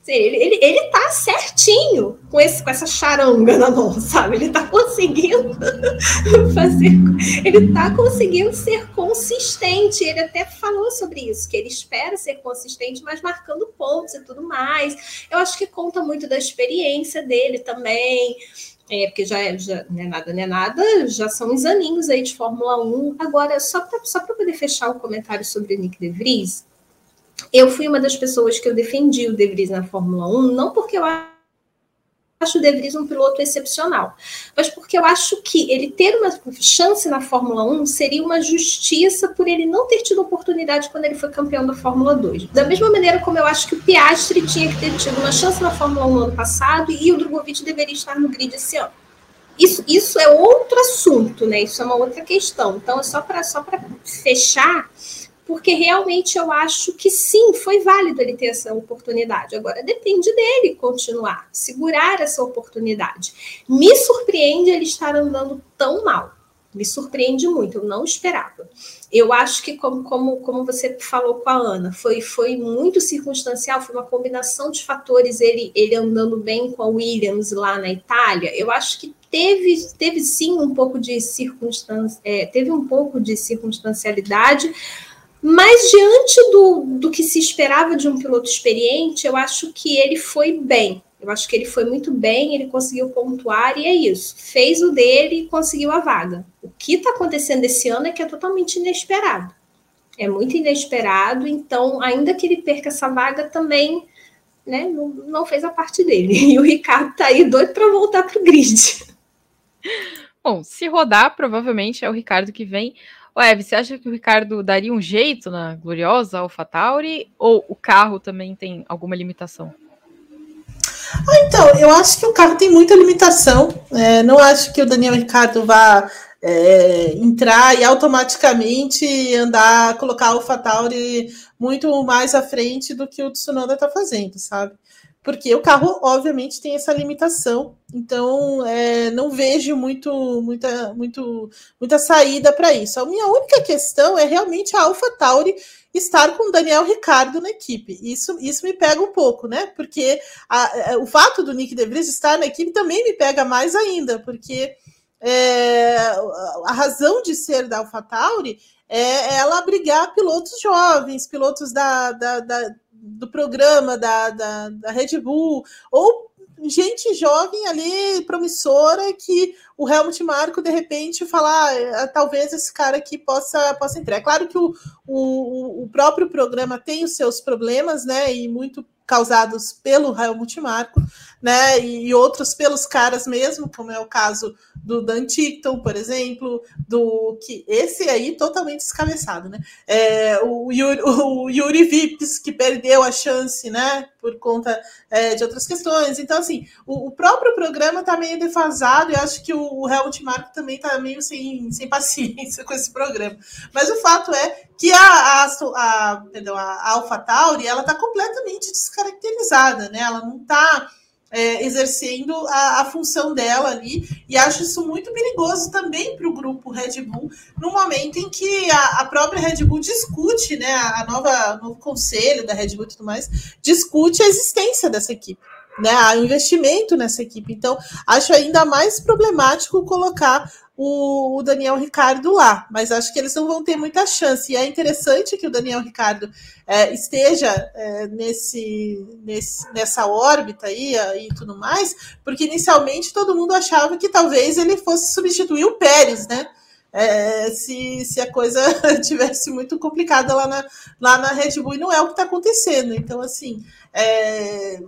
Speaker 4: Ele, ele, ele tá certinho com, esse, com essa charanga na mão, sabe? Ele tá conseguindo fazer. Ele tá conseguindo ser consistente. Ele até falou sobre isso, que ele espera ser consistente, mas marcando pontos e tudo mais. Eu acho que conta muito da experiência dele também. É, porque já, é, já não é nada, não é nada, já são os aninhos aí de Fórmula 1. Agora, só para só poder fechar o comentário sobre o Nick De Vries, eu fui uma das pessoas que eu defendi o De Vries na Fórmula 1, não porque eu acho o De Vries um piloto excepcional, mas porque eu acho que ele ter uma chance na Fórmula 1 seria uma justiça por ele não ter tido oportunidade quando ele foi campeão da Fórmula 2. Da mesma maneira como eu acho que o Piastri tinha que ter tido uma chance na Fórmula 1 no ano passado e o Drogovic deveria estar no grid esse ano. Isso, isso é outro assunto, né? Isso é uma outra questão. Então, é só para só fechar porque realmente eu acho que sim, foi válido ele ter essa oportunidade. Agora depende dele continuar, segurar essa oportunidade. Me surpreende ele estar andando tão mal. Me surpreende muito, eu não esperava. Eu acho que, como, como, como você falou com a Ana, foi, foi muito circunstancial, foi uma combinação de fatores, ele, ele andando bem com a Williams lá na Itália. Eu acho que teve, teve sim um pouco de circunstância, é, teve um pouco de circunstancialidade, mas diante do, do que se esperava de um piloto experiente, eu acho que ele foi bem. Eu acho que ele foi muito bem, ele conseguiu pontuar e é isso. Fez o dele e conseguiu a vaga. O que está acontecendo esse ano é que é totalmente inesperado. É muito inesperado, então, ainda que ele perca essa vaga, também né, não, não fez a parte dele. E o Ricardo está aí doido para voltar para o grid.
Speaker 1: Bom, se rodar, provavelmente é o Ricardo que vem. Eve, você acha que o Ricardo daria um jeito na gloriosa AlphaTauri ou o carro também tem alguma limitação?
Speaker 2: Ah, então, eu acho que o carro tem muita limitação. É, não acho que o Daniel Ricardo vá é, entrar e automaticamente andar, colocar a AlphaTauri muito mais à frente do que o Tsunoda está fazendo, sabe? Porque o carro, obviamente, tem essa limitação, então é, não vejo muito, muita, muito, muita saída para isso. A minha única questão é realmente a Alpha Tauri estar com o Daniel Ricardo na equipe. Isso, isso me pega um pouco, né? Porque a, a, o fato do Nick De Vries estar na equipe também me pega mais ainda, porque é, a razão de ser da AlphaTauri é ela abrigar pilotos jovens, pilotos da, da, da do programa da, da, da Red Bull, ou gente jovem ali, promissora, que o Helmut Marco, de repente, falar, ah, talvez esse cara aqui possa, possa entrar. É claro que o, o, o próprio programa tem os seus problemas, né? E muito causados pelo Helmut Marco, né? E, outros pelos caras mesmo, como é o caso do Dan Ticton, por exemplo, do que esse aí totalmente descabeçado, né? É, o, Yuri, o Yuri Vips, que perdeu a chance, né? Por conta é, de outras questões. Então, assim, o, o próprio programa está meio defasado e acho que o, o Helmut Marko também está meio sem, sem paciência com esse programa. Mas o fato é que a, a, a, perdão, a AlphaTauri, ela está completamente descaracterizada, né? Ela não está é, exercendo a, a, função dela ali, e acho isso muito perigoso também para o grupo Red Bull, no momento em que a, a, própria Red Bull discute, né, a nova novo conselho da Red Bull e tudo mais, discute a existência dessa equipe. Né, o investimento nessa equipe. Então, acho ainda mais problemático colocar o, o, Daniel Ricardo lá, mas acho que eles não vão ter muita chance. E é interessante que o Daniel Ricardo é, esteja é, nesse, nesse, nessa órbita aí e tudo mais, porque inicialmente todo mundo achava que talvez ele fosse substituir o Pérez, né? É, se, se a coisa tivesse muito complicada lá na, lá na Red Bull, e não é o que está acontecendo. Então, assim, é,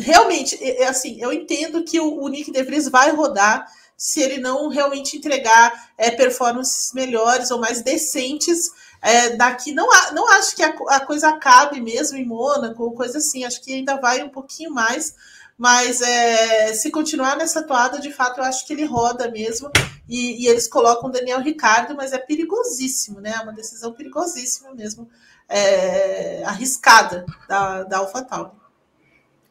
Speaker 2: realmente, é, assim, eu entendo que o, o Nick DeVries vai rodar se ele não realmente entregar é, performances melhores ou mais decentes é, daqui. Não, não acho que a, a, coisa acabe mesmo em Mônaco ou coisa assim, acho que ainda vai um pouquinho mais. Mas é, se continuar nessa toada, de fato, eu acho que ele roda mesmo. E, e eles colocam o Daniel Ricardo, mas é perigosíssimo, né? É uma decisão perigosíssima mesmo, é, arriscada da, da AlphaTauri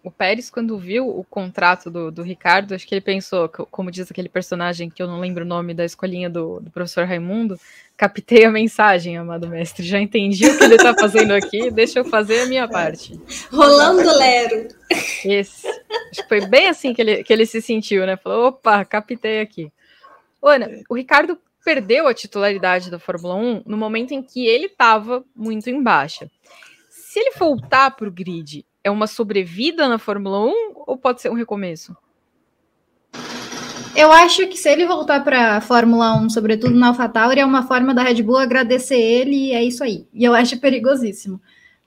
Speaker 1: o Pérez, quando viu o contrato do, do Ricardo, acho que ele pensou, como diz aquele personagem que eu não lembro o nome da escolinha do, do professor Raimundo, captei a mensagem, amado mestre. Já entendi o que ele está fazendo aqui, deixa eu fazer a minha parte.
Speaker 4: Rolando Lero.
Speaker 1: Esse. Acho que foi bem assim que ele, que ele se sentiu, né? Falou, opa, captei aqui. Ana, o Ricardo perdeu a titularidade da Fórmula 1 no momento em que ele estava muito em baixa. Se ele voltar para o grid é uma sobrevida na Fórmula 1 ou pode ser um recomeço?
Speaker 3: Eu acho que se ele voltar para a Fórmula 1, sobretudo na AlphaTauri, é uma forma da Red Bull agradecer ele e é isso aí. E eu acho perigosíssimo,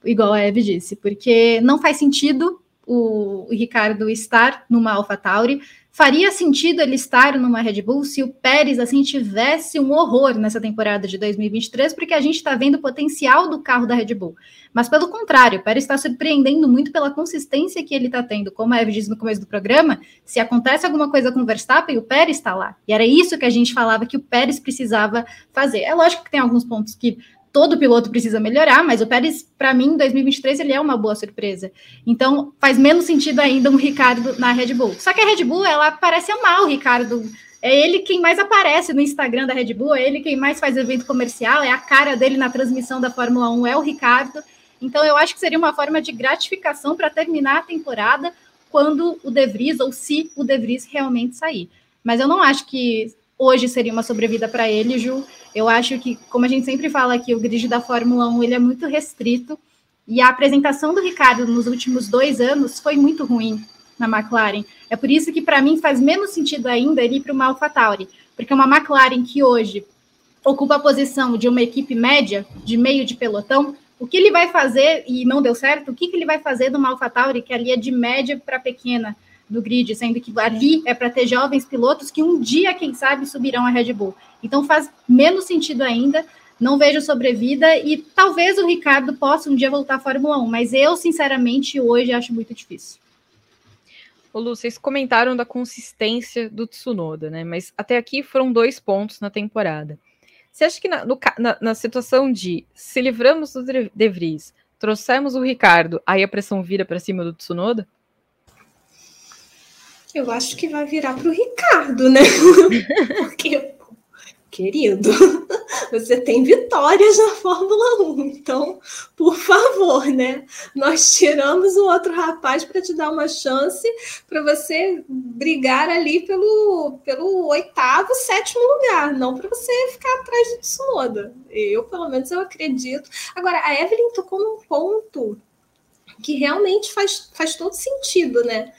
Speaker 3: igual a Eve disse, porque não faz sentido o Ricardo estar numa AlphaTauri, Faria sentido ele estar numa Red Bull se o Pérez assim tivesse um horror nessa temporada de 2023, porque a gente está vendo o potencial do carro da Red Bull. Mas pelo contrário, o Pérez está surpreendendo muito pela consistência que ele está tendo. Como a Eve disse no começo do programa, se acontece alguma coisa com o Verstappen, o Pérez está lá. E era isso que a gente falava que o Pérez precisava fazer. É lógico que tem alguns pontos que todo piloto precisa melhorar, mas o Pérez, para mim, em 2023, ele é uma boa surpresa. Então, faz menos sentido ainda um Ricardo na Red Bull. Só que a Red Bull, ela parece amar o Ricardo. É ele quem mais aparece no Instagram da Red Bull, é ele quem mais faz evento comercial, é a cara dele na transmissão da Fórmula 1, é o Ricardo. Então, eu acho que seria uma forma de gratificação para terminar a temporada quando o De Vries, ou se o De Vries realmente sair. Mas eu não acho que hoje seria uma sobrevida para ele, Ju. Eu acho que, como a gente sempre fala aqui, o grid da Fórmula 1 ele é muito restrito e a apresentação do Ricardo nos últimos dois anos foi muito ruim na McLaren. É por isso que, para mim, faz menos sentido ainda ele ir para uma AlphaTauri, porque uma McLaren que hoje ocupa a posição de uma equipe média, de meio de pelotão, o que ele vai fazer, e não deu certo, o que, que ele vai fazer numa AlphaTauri que ali é de média para pequena? Do grid, sendo que ali é para ter jovens pilotos que um dia, quem sabe, subirão a Red Bull. Então faz menos sentido ainda, não vejo sobrevida e talvez o Ricardo possa um dia voltar à Fórmula 1, mas eu, sinceramente, hoje acho muito difícil.
Speaker 1: Ô Lu, vocês comentaram da consistência do Tsunoda, né? Mas até aqui foram dois pontos na temporada. Você acha que na, no, na, na situação de se livramos do De Vries, trouxemos o Ricardo, aí a pressão vira para cima do Tsunoda?
Speaker 4: Eu acho que vai virar para o Ricardo, né? Porque, querido, você tem vitórias na Fórmula 1, então, por favor, né? Nós tiramos o outro rapaz para te dar uma chance para você brigar ali pelo, pelo oitavo, sétimo lugar, não para você ficar atrás do Tsunoda. Eu, pelo menos, eu acredito. Agora, a Evelyn tocou num ponto que realmente faz, faz todo sentido, né?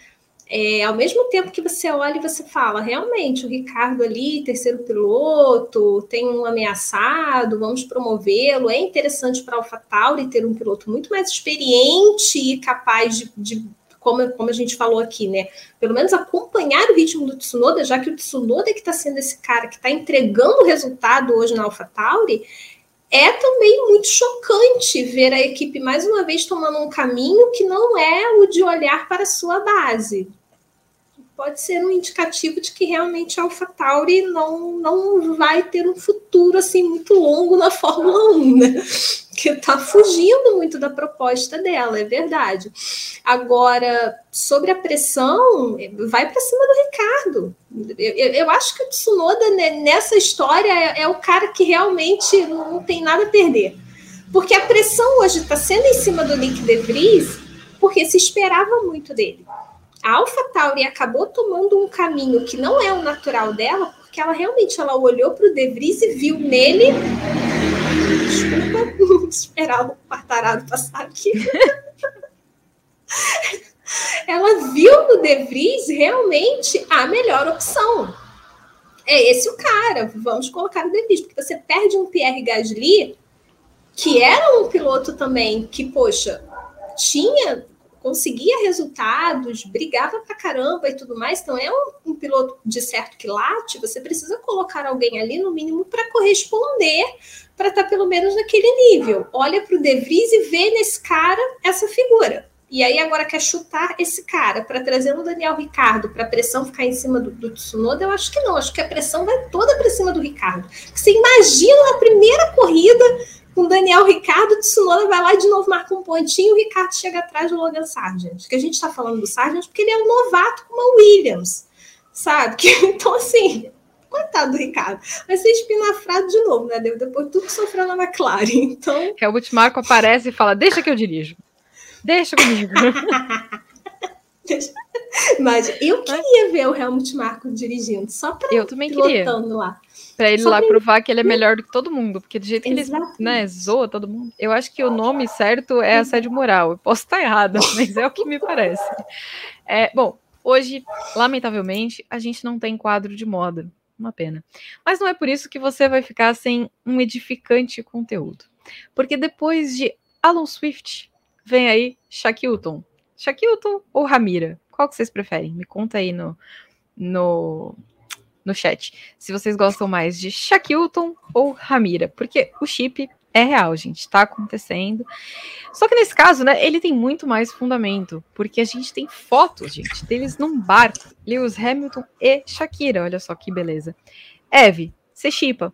Speaker 4: É, ao mesmo tempo que você olha e você fala, realmente, o Ricardo ali, terceiro piloto, tem um ameaçado, vamos promovê-lo. É interessante para a AlphaTauri ter um piloto muito mais experiente e capaz de, de como, como, a gente falou aqui, né? Pelo menos acompanhar o ritmo do Tsunoda, já que o Tsunoda que está sendo esse cara que está entregando o resultado hoje na AlphaTauri, é também muito chocante ver a equipe mais uma vez tomando um caminho que não é o de olhar para a sua base. Pode ser um indicativo de que realmente a AlphaTauri não, não vai ter um futuro assim muito longo na Fórmula 1, né? Que está fugindo muito da proposta dela, é verdade. Agora, sobre a pressão, vai para cima do Ricardo eu, eu, acho que o Tsunoda né, nessa história é, é, o cara que realmente não tem nada a perder. Porque a pressão hoje está sendo em cima do Nick De Vries porque se esperava muito dele. A AlphaTauri acabou tomando um caminho que não é o natural dela, porque ela realmente ela olhou para o De Vries e viu nele. Desculpa, esperar o quartarado passar aqui. ela viu no De Vries realmente a melhor opção. É esse o cara, vamos colocar o De Vries, porque você perde um Pierre Gasly, que era um piloto também que, poxa, tinha, conseguia resultados, brigava pra caramba e tudo mais, então é um, um piloto de certo que late, você precisa colocar alguém ali no mínimo para corresponder, para estar tá pelo menos naquele nível. Olha para o De Vries e vê nesse cara essa figura e aí agora quer chutar esse cara para trazer o Daniel Ricardo para a pressão ficar em cima do, do Tsunoda, eu acho que não. Acho que a pressão vai toda para cima do Ricardo. Você imagina a primeira corrida com o Daniel Ricardo, Tsunoda vai lá e de novo marca um pontinho, o Ricardo chega atrás do Logan Sargent. Que a gente está falando do Sargent porque ele é um novato como a Williams, sabe? Que, então, assim, coitado do Ricardo. Vai ser espinafrado de novo, né? Depois tudo que sofreu na McLaren. Então.
Speaker 1: Helmut Marco aparece e fala: Deixa que eu dirijo. Deixa comigo.
Speaker 4: Mas eu queria ver o Helmut Marko dirigindo, só para
Speaker 1: eu também queria.
Speaker 4: lá.
Speaker 1: Pra ele só lá provar que ele é melhor do que todo mundo, porque do jeito que ele né, zoa todo mundo. Eu acho que o nome certo é assédio moral. Eu posso estar errada, mas é o que me parece. É, bom, hoje, lamentavelmente, a gente não tem quadro de moda. Uma pena. Mas não é por isso que você vai ficar sem um edificante conteúdo. Porque depois de Alan Swift, vem aí Shaquilton. Shaquilton ou Ramira? Qual que vocês preferem? Me conta aí no, no, no chat. Se vocês gostam mais de Shaquilton ou Ramira. Porque o chip é real, gente. Tá acontecendo. Só que nesse caso, né, ele tem muito mais fundamento. Porque a gente tem fotos, gente, deles num bar. Lewis Hamilton e Shakira. Olha só que beleza. Eve, você chipa.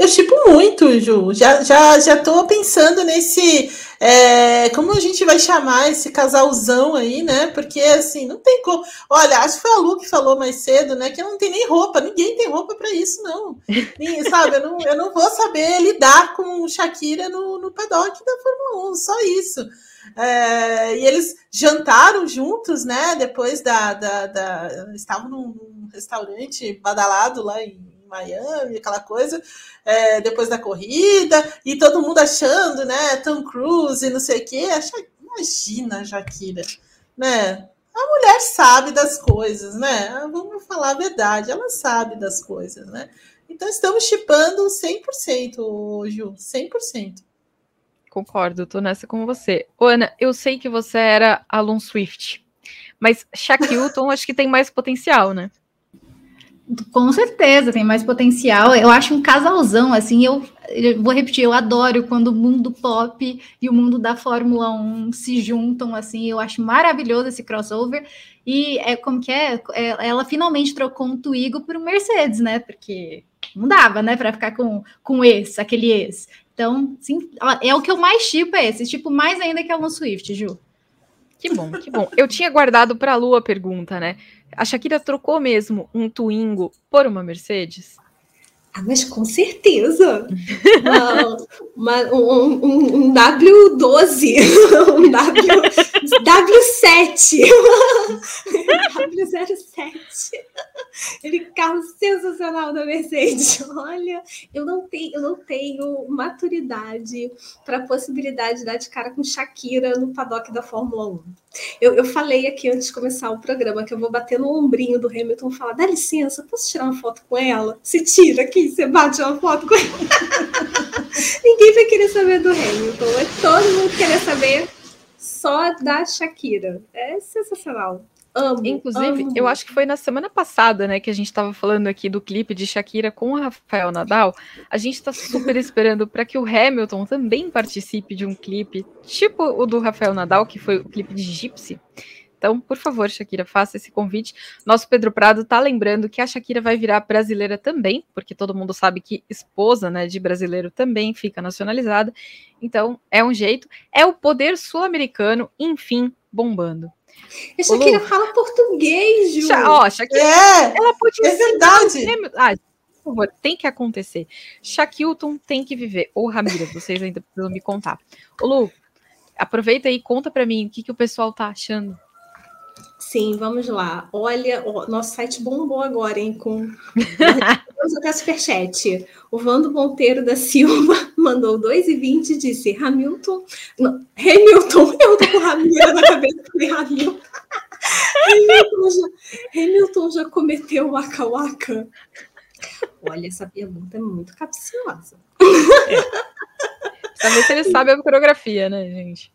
Speaker 2: Eu chipo muito, Ju. Já, já, já tô pensando nesse. É, como a gente vai chamar esse casalzão aí, né? Porque assim, não tem como. Olha, acho que foi a Lu que falou mais cedo, né? Que não tem nem roupa, ninguém tem roupa para isso, não. E, sabe, eu não, eu não vou saber lidar com Shakira no, no paddock da Fórmula 1, só isso. É, e eles jantaram juntos, né? Depois da. da, da estavam num restaurante badalado lá em Miami, aquela coisa, é, depois da corrida, e todo mundo achando, né, Tom Cruise e não sei o quê. Imagina, Jaquira, né? A mulher sabe das coisas, né? Vamos falar a verdade, ela sabe das coisas, né? Então estamos chipando 100%, Ju, 100%.
Speaker 1: Concordo, tô nessa com você. Ô, Ana, eu sei que você era Alon Swift, mas Shaquille acho que tem mais potencial, né?
Speaker 3: Com certeza, tem mais potencial. Eu acho um casalzão, assim, eu, eu, vou repetir, eu adoro quando o mundo pop e o mundo da Fórmula 1 se juntam, assim, eu acho maravilhoso esse crossover. E é como que é? é ela finalmente trocou um Twigo por um Mercedes, né? Porque não dava, né, para ficar com, com esse, aquele ex. Então, sim, é o que eu mais tipo é esse, tipo mais ainda que a Alon Swift, Ju.
Speaker 1: Que bom, que bom. Eu tinha guardado para a Lu a pergunta, né? A Shakira trocou mesmo um Twingo por uma Mercedes?
Speaker 4: Ah, mas com certeza. uma, uma, um, um, um, W12, um w, W7. W07. Ele carro sensacional da Mercedes. Olha, eu não tenho, eu não tenho maturidade para a possibilidade de dar de cara com Shakira no paddock da Fórmula 1. Eu, eu falei aqui antes de começar o programa que eu vou bater no ombrinho do Hamilton e falar: dá licença, posso tirar uma foto com ela? Se tira aqui, você bate uma foto com ela. Ninguém vai querer saber do Hamilton, é todo mundo querer saber só da Shakira. É sensacional. Amo,
Speaker 1: Inclusive,
Speaker 4: amo.
Speaker 1: eu acho que foi na semana passada, né, que a gente estava falando aqui do clipe de Shakira com o Rafael Nadal. A gente está super esperando para que o Hamilton também participe de um clipe, tipo o do Rafael Nadal, que foi o clipe de Gypsy. Então, por favor, Shakira, faça esse convite. Nosso Pedro Prado tá lembrando que a Shakira vai virar brasileira também, porque todo mundo sabe que esposa, né, de brasileiro também fica nacionalizada. Então, é um jeito. É o poder sul-americano, enfim, bombando.
Speaker 4: A Shakira fala português, Ju.
Speaker 1: Ó, Shakira,
Speaker 2: É,
Speaker 1: ela pode
Speaker 2: é verdade.
Speaker 1: Ah, por favor, tem que acontecer. Shaquilton tem que viver. Ou Ramira, vocês ainda precisam me contar. Ô, Lu, aproveita aí e conta para mim o que, que o pessoal tá achando.
Speaker 4: Sim, vamos lá. Olha, ó, nosso site bombou agora, hein? Com Vamos até superchat. O Vando Monteiro da Silva mandou 2,20 e disse: Hamilton. Não, Hamilton, eu tô com Ramira na cabeça de Hamilton. Hamilton já, Hamilton já cometeu o Waka Waka. Olha, essa pergunta é muito capciosa.
Speaker 1: Saber se ele sabe a coreografia, né, gente?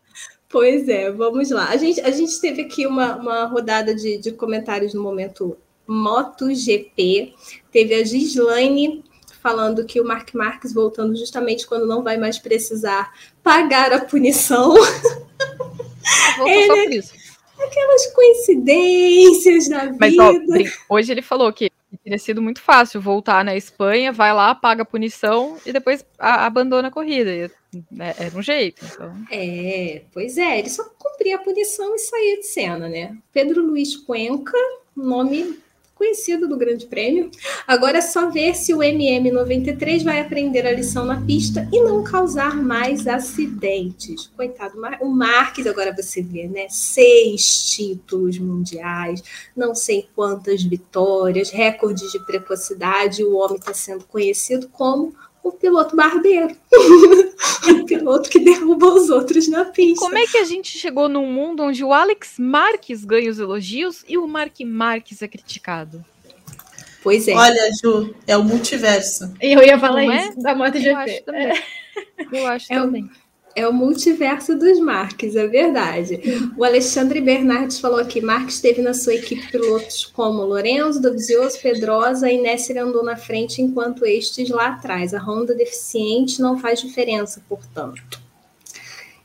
Speaker 4: Pois é, vamos lá. A gente, a gente teve aqui uma, uma rodada de, de comentários no momento MotoGP. Teve a Gislaine falando que o Mark Marques voltando justamente quando não vai mais precisar pagar a punição.
Speaker 1: Ele, só por isso.
Speaker 4: Aquelas coincidências da vida.
Speaker 1: Mas ó, hoje ele falou que teria sido muito fácil voltar na Espanha, vai lá, paga a punição e depois a, abandona a corrida. É, era um jeito. Então.
Speaker 4: É, pois é, ele só cumpria a punição e saía de cena, né? Pedro Luiz Cuenca, nome conhecido do Grande Prêmio. Agora é só ver se o MM93 vai aprender a lição na pista e não causar mais acidentes. Coitado, o Marques, agora você vê, né? Seis títulos mundiais, não sei quantas vitórias, recordes de precocidade. O homem está sendo conhecido como o piloto barbeiro. o piloto que derruba os outros na pista.
Speaker 1: Como é que a gente chegou num mundo onde o Alex Marques ganha os elogios e o Mark Marques é criticado?
Speaker 4: Pois é.
Speaker 2: Olha, Ju, é o multiverso.
Speaker 3: Eu ia falar Não isso
Speaker 1: é?
Speaker 3: da MotoGP.
Speaker 1: Eu acho também. Eu acho
Speaker 4: é
Speaker 1: também.
Speaker 4: O é o multiverso dos Marques, é verdade. O Alexandre Bernardes falou aqui: Marques teve na sua equipe pilotos como Lorenzo, Dovizioso, Pedrosa e Nesser andou na frente enquanto estes lá atrás. A Honda deficiente não faz diferença, portanto.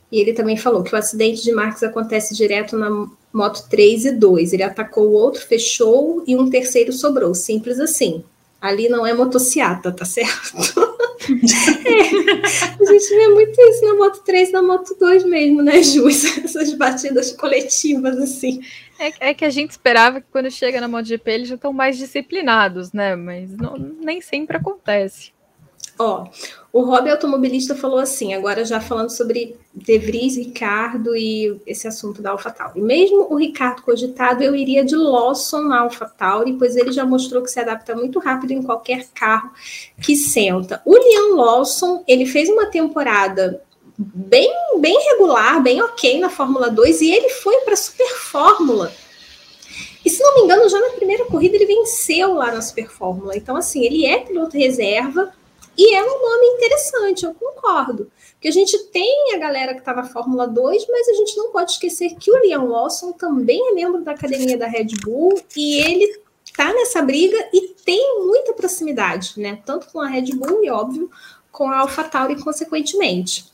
Speaker 4: E ele também falou que o acidente de Marques acontece direto na moto 3 e 2. Ele atacou o outro, fechou e um terceiro sobrou. Simples assim. Ali não é motociata, tá certo? é, a gente vê muito isso na Moto 3 e na Moto 2 mesmo, né, Ju? Essas batidas coletivas, assim.
Speaker 1: É, é, que a gente esperava que quando chega na MotoGP eles já estão mais disciplinados, né? Mas não, nem sempre acontece.
Speaker 4: Ó, o Rob Automobilista falou assim, agora já falando sobre De Vries, Ricardo e esse assunto da AlphaTauri. Mesmo o Ricardo cogitado, eu iria de Lawson na AlphaTauri, pois ele já mostrou que se adapta muito rápido em qualquer carro que senta. O Liam Lawson, ele fez uma temporada bem, bem regular, bem ok na Fórmula 2 e ele foi para a Super Fórmula. E se não me engano, já na primeira corrida ele venceu lá na Super Fórmula. Então, assim, ele é piloto reserva, e é um nome interessante, eu concordo. Porque a gente tem a galera que está na Fórmula 2, mas a gente não pode esquecer que o Liam Lawson também é membro da academia da Red Bull e ele está nessa briga e tem muita proximidade, né? Tanto com a Red Bull e, óbvio, com a AlphaTauri, consequentemente.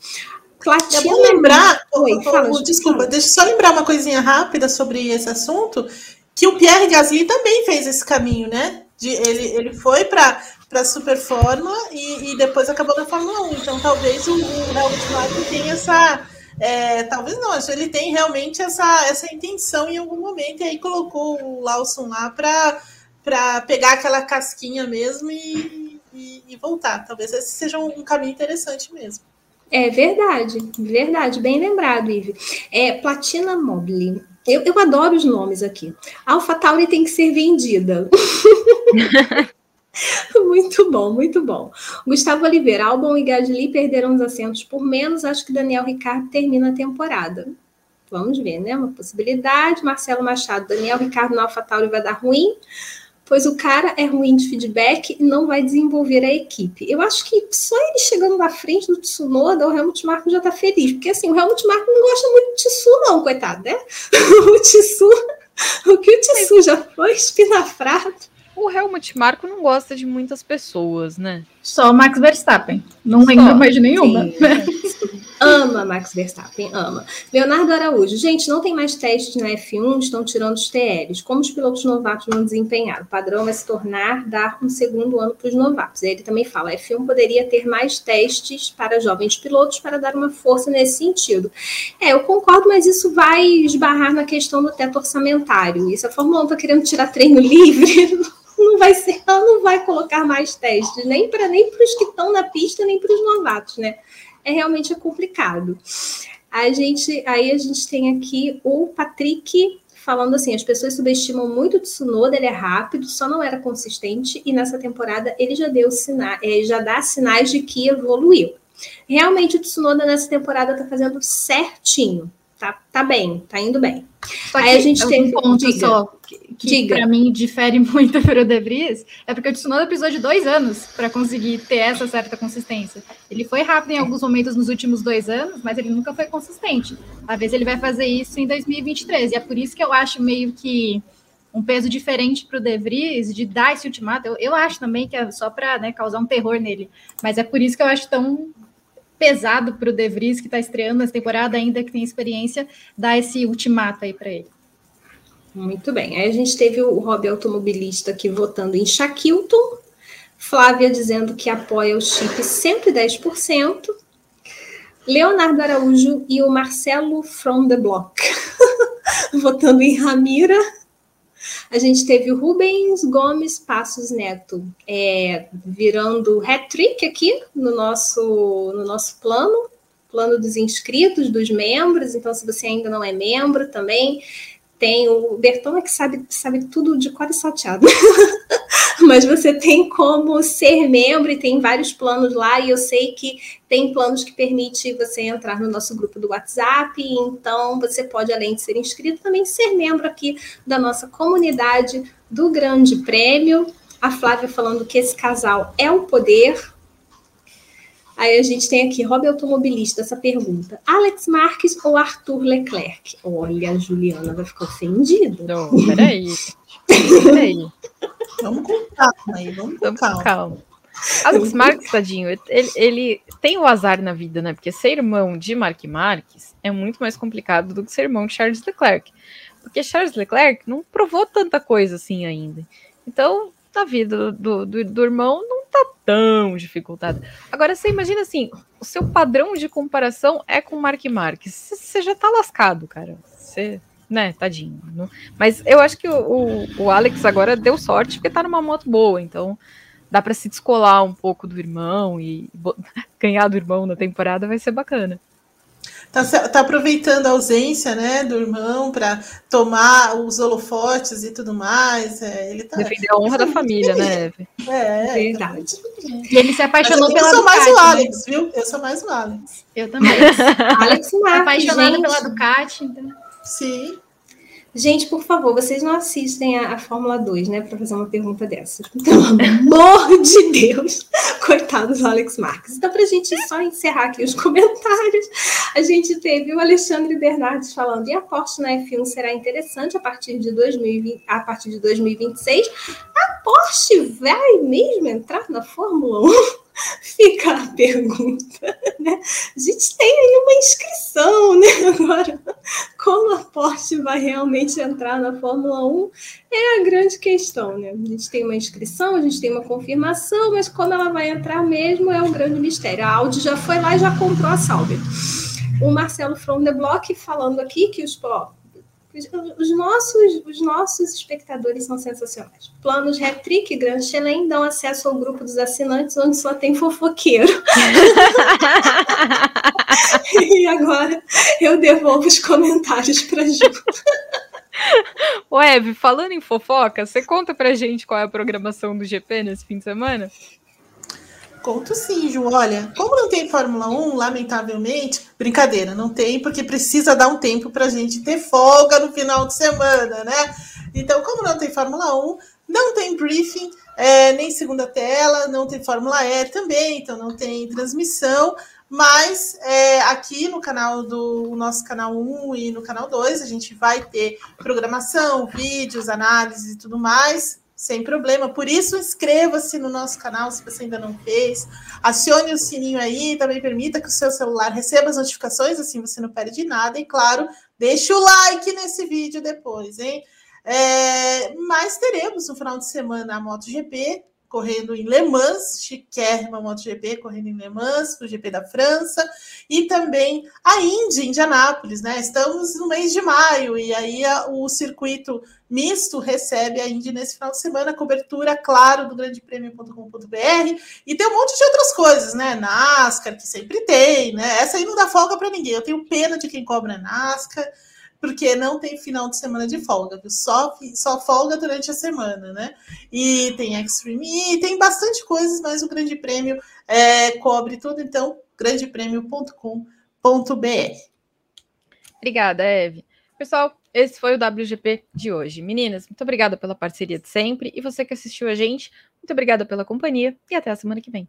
Speaker 2: Platina... Eu vou lembrar, Oi, fala, desculpa, fala. deixa eu só lembrar uma coisinha rápida sobre esse assunto, que o Pierre Gasly também fez esse caminho, né? De, ele, ele foi para para Super Fórmula e, e, depois acabou na Fórmula 1. Então talvez o, o Helmut Marko tenha essa. É, talvez não, ele tem realmente essa, essa intenção em algum momento, e aí colocou o Lawson lá para pegar aquela casquinha mesmo e, e, e, voltar. Talvez esse seja um caminho interessante mesmo.
Speaker 4: É verdade, verdade, bem lembrado, Ive. É Platina Mobile. Eu, eu adoro os nomes aqui. AlphaTauri tem que ser vendida. muito bom, muito bom. Gustavo Oliveira, Albon e Gasly perderam os assentos por menos. Acho que Daniel Ricardo termina a temporada. Vamos ver, né? Uma possibilidade. Marcelo Machado, Daniel Ricardo no AlphaTauri vai dar ruim pois o cara é ruim de feedback e não vai desenvolver a equipe. Eu acho que só ele chegando na frente do Tsunoda, o Helmut Marko já tá feliz, porque assim, o Helmut Marko não gosta muito de Tissu não, coitado, né? o Tissu, o que o Tissu já foi espinafrado.
Speaker 1: O Helmut Marko não gosta de muitas pessoas, né?
Speaker 3: Só o Max Verstappen. Não lembro mais de nenhuma. Sim,
Speaker 4: ama Max Verstappen, ama. Leonardo Araújo, gente, não tem mais testes na F1, estão tirando os TLs. Como os pilotos novatos vão desempenhar? O padrão vai se tornar dar um segundo ano para os novatos. Ele também fala, a F1 poderia ter mais testes para jovens pilotos para dar uma força nesse sentido. É, eu concordo, mas isso vai esbarrar na questão do teto orçamentário. Isso a Fórmula 1 está querendo tirar treino livre, não vai ser, ela não vai colocar mais testes, nem para nem os que estão na pista, nem para os novatos, né? é realmente complicado. A gente, aí a gente tem aqui o Patrick falando assim: as pessoas subestimam muito o Tsunoda, ele é rápido, só não era consistente, e nessa temporada ele já deu sinais, é, já dá sinais de que evoluiu. Realmente o Tsunoda nessa temporada está fazendo certinho tá, tá bem, tá indo bem.
Speaker 3: Só Aí a gente tem um ponto diga, só que, que para mim difere muito para o De Vries, é porque o Tsunoda precisou de dois anos para conseguir ter essa certa consistência. Ele foi rápido em alguns momentos nos últimos dois anos, mas ele nunca foi consistente. Às vezes ele vai fazer isso em 2023, e é por isso que eu acho meio que um peso diferente para o De Vries de dar esse ultimato. Eu, eu acho também que é só para né, causar um terror nele, mas é por isso que eu acho tão pesado para o De Vries, que está estreando essa temporada, ainda que tem experiência, dar esse ultimato aí para ele.
Speaker 4: Muito bem. Aí a gente teve o hobby automobilista aqui votando em Shaquilton, Flávia dizendo que apoia o chip 110%, Leonardo Araújo e o Marcelo from the Block votando em Ramira, a gente teve o Rubens Gomes Passos Neto é, virando hat-trick aqui no nosso, no nosso plano, plano dos inscritos, dos membros. Então, se você ainda não é membro também, tem o Berton é que sabe, sabe tudo de cor e salteado. Mas você tem como ser membro e tem vários planos lá, e eu sei que tem planos que permite você entrar no nosso grupo do WhatsApp, então você pode, além de ser inscrito, também ser membro aqui da nossa comunidade do Grande Prêmio. A Flávia falando que esse casal é o poder, Aí a gente tem aqui, hobby automobilista, essa pergunta. Alex Marques ou Arthur Leclerc? Olha, a Juliana vai ficar ofendida.
Speaker 1: Não, peraí. peraí.
Speaker 2: Vamos com calma aí, vamos com calma. calma.
Speaker 1: Alex Marques, tadinho, ele, ele, tem o azar na vida, né? Porque ser irmão de Mark Marques é muito mais complicado do que ser irmão de Charles Leclerc. Porque Charles Leclerc não provou tanta coisa assim ainda. Então, a vida do, do, do irmão não tá tão dificultada. Agora, você imagina assim, o seu padrão de comparação é com o Mark Marques. Você já tá lascado, cara. Você, né, tadinho. Não... Mas eu acho que o, o, o, Alex agora deu sorte porque tá numa moto boa, então dá para se descolar um pouco do irmão e ganhar do irmão na temporada vai ser bacana.
Speaker 2: Tá, tá, aproveitando a ausência né, do irmão para tomar os holofotes e tudo mais. É, ele tá,
Speaker 1: Defender a honra da família, né, Eve?
Speaker 2: É, é verdade.
Speaker 3: E ele se apaixonou pela
Speaker 2: Eu sou mais o né? Alex, né? viu? Eu sou mais o Alex.
Speaker 3: Eu também. Alex é apaixonada pela Ducati. Então...
Speaker 2: Sim.
Speaker 4: Gente, por favor, vocês não assistem a, a Fórmula 2, né, para fazer uma pergunta dessas. Pelo amor de Deus! Coitado do Alex Marques. Então, para a gente só encerrar aqui os comentários, a gente teve o Alexandre Bernardes falando: e a Porsche na F1 será interessante a partir de, 2020, a partir de 2026. A Porsche vai mesmo entrar na Fórmula 1? Fica a pergunta, né? A gente tem aí uma inscrição, né? Agora, como a Porsche vai realmente entrar na Fórmula 1 é a grande questão, né? A gente tem uma inscrição, a gente tem uma confirmação, mas como ela vai entrar mesmo é um grande mistério. A Audi já foi lá e já comprou a Sauber. O Marcelo From the Block falando aqui que os, ó, Os nossos, os nossos espectadores são sensacionais. Planos Retrick Grand Chelem dão acesso ao grupo dos assinantes, onde só tem fofoqueiro. e agora eu devolvo os comentários para Ju.
Speaker 1: Eve, falando em fofoca, você conta pra gente qual é a programação do GP nesse fim de semana?
Speaker 2: Conto sim, Ju. Olha, como não tem Fórmula 1, lamentavelmente, brincadeira, não tem, porque precisa dar um tempo para a gente ter folga no final de semana, né? Então, como não tem Fórmula 1, não tem briefing, é, nem segunda tela, não tem Fórmula E também, então não tem transmissão. Mas é, aqui no canal do nosso canal 1 e no canal 2, a gente vai ter programação, vídeos, análises e tudo mais sem problema. Por isso, inscreva-se no nosso canal se você ainda não fez. Acione o sininho aí, também permita que o seu celular receba as notificações, assim você não perde nada. E claro, deixa o like nesse vídeo depois, hein? É, mas teremos no final de semana a MotoGP, correndo em Le Mans, chiquérrima MotoGP correndo em Le Mans, o GP da França, e também a Indy, Indianápolis, né? Estamos no mês de maio, e aí a, o circuito misto recebe a Indy nesse final de semana, cobertura, claro, do grandepremio.com.br, e tem um monte de outras coisas, né? NASCAR, que sempre tem, né? Essa aí não dá folga para ninguém, eu tenho pena de quem cobra NASCAR, porque não tem final de semana de folga? Só, só folga durante a semana, né? E tem Extreme e tem bastante coisas, mas o Grande Prêmio é, cobre tudo, então, grandepremio.com.br.
Speaker 1: Obrigada, Eve. Pessoal, esse foi o WGP de hoje. Meninas, muito obrigada pela parceria de sempre. E você que assistiu a gente, muito obrigada pela companhia e até a semana que vem.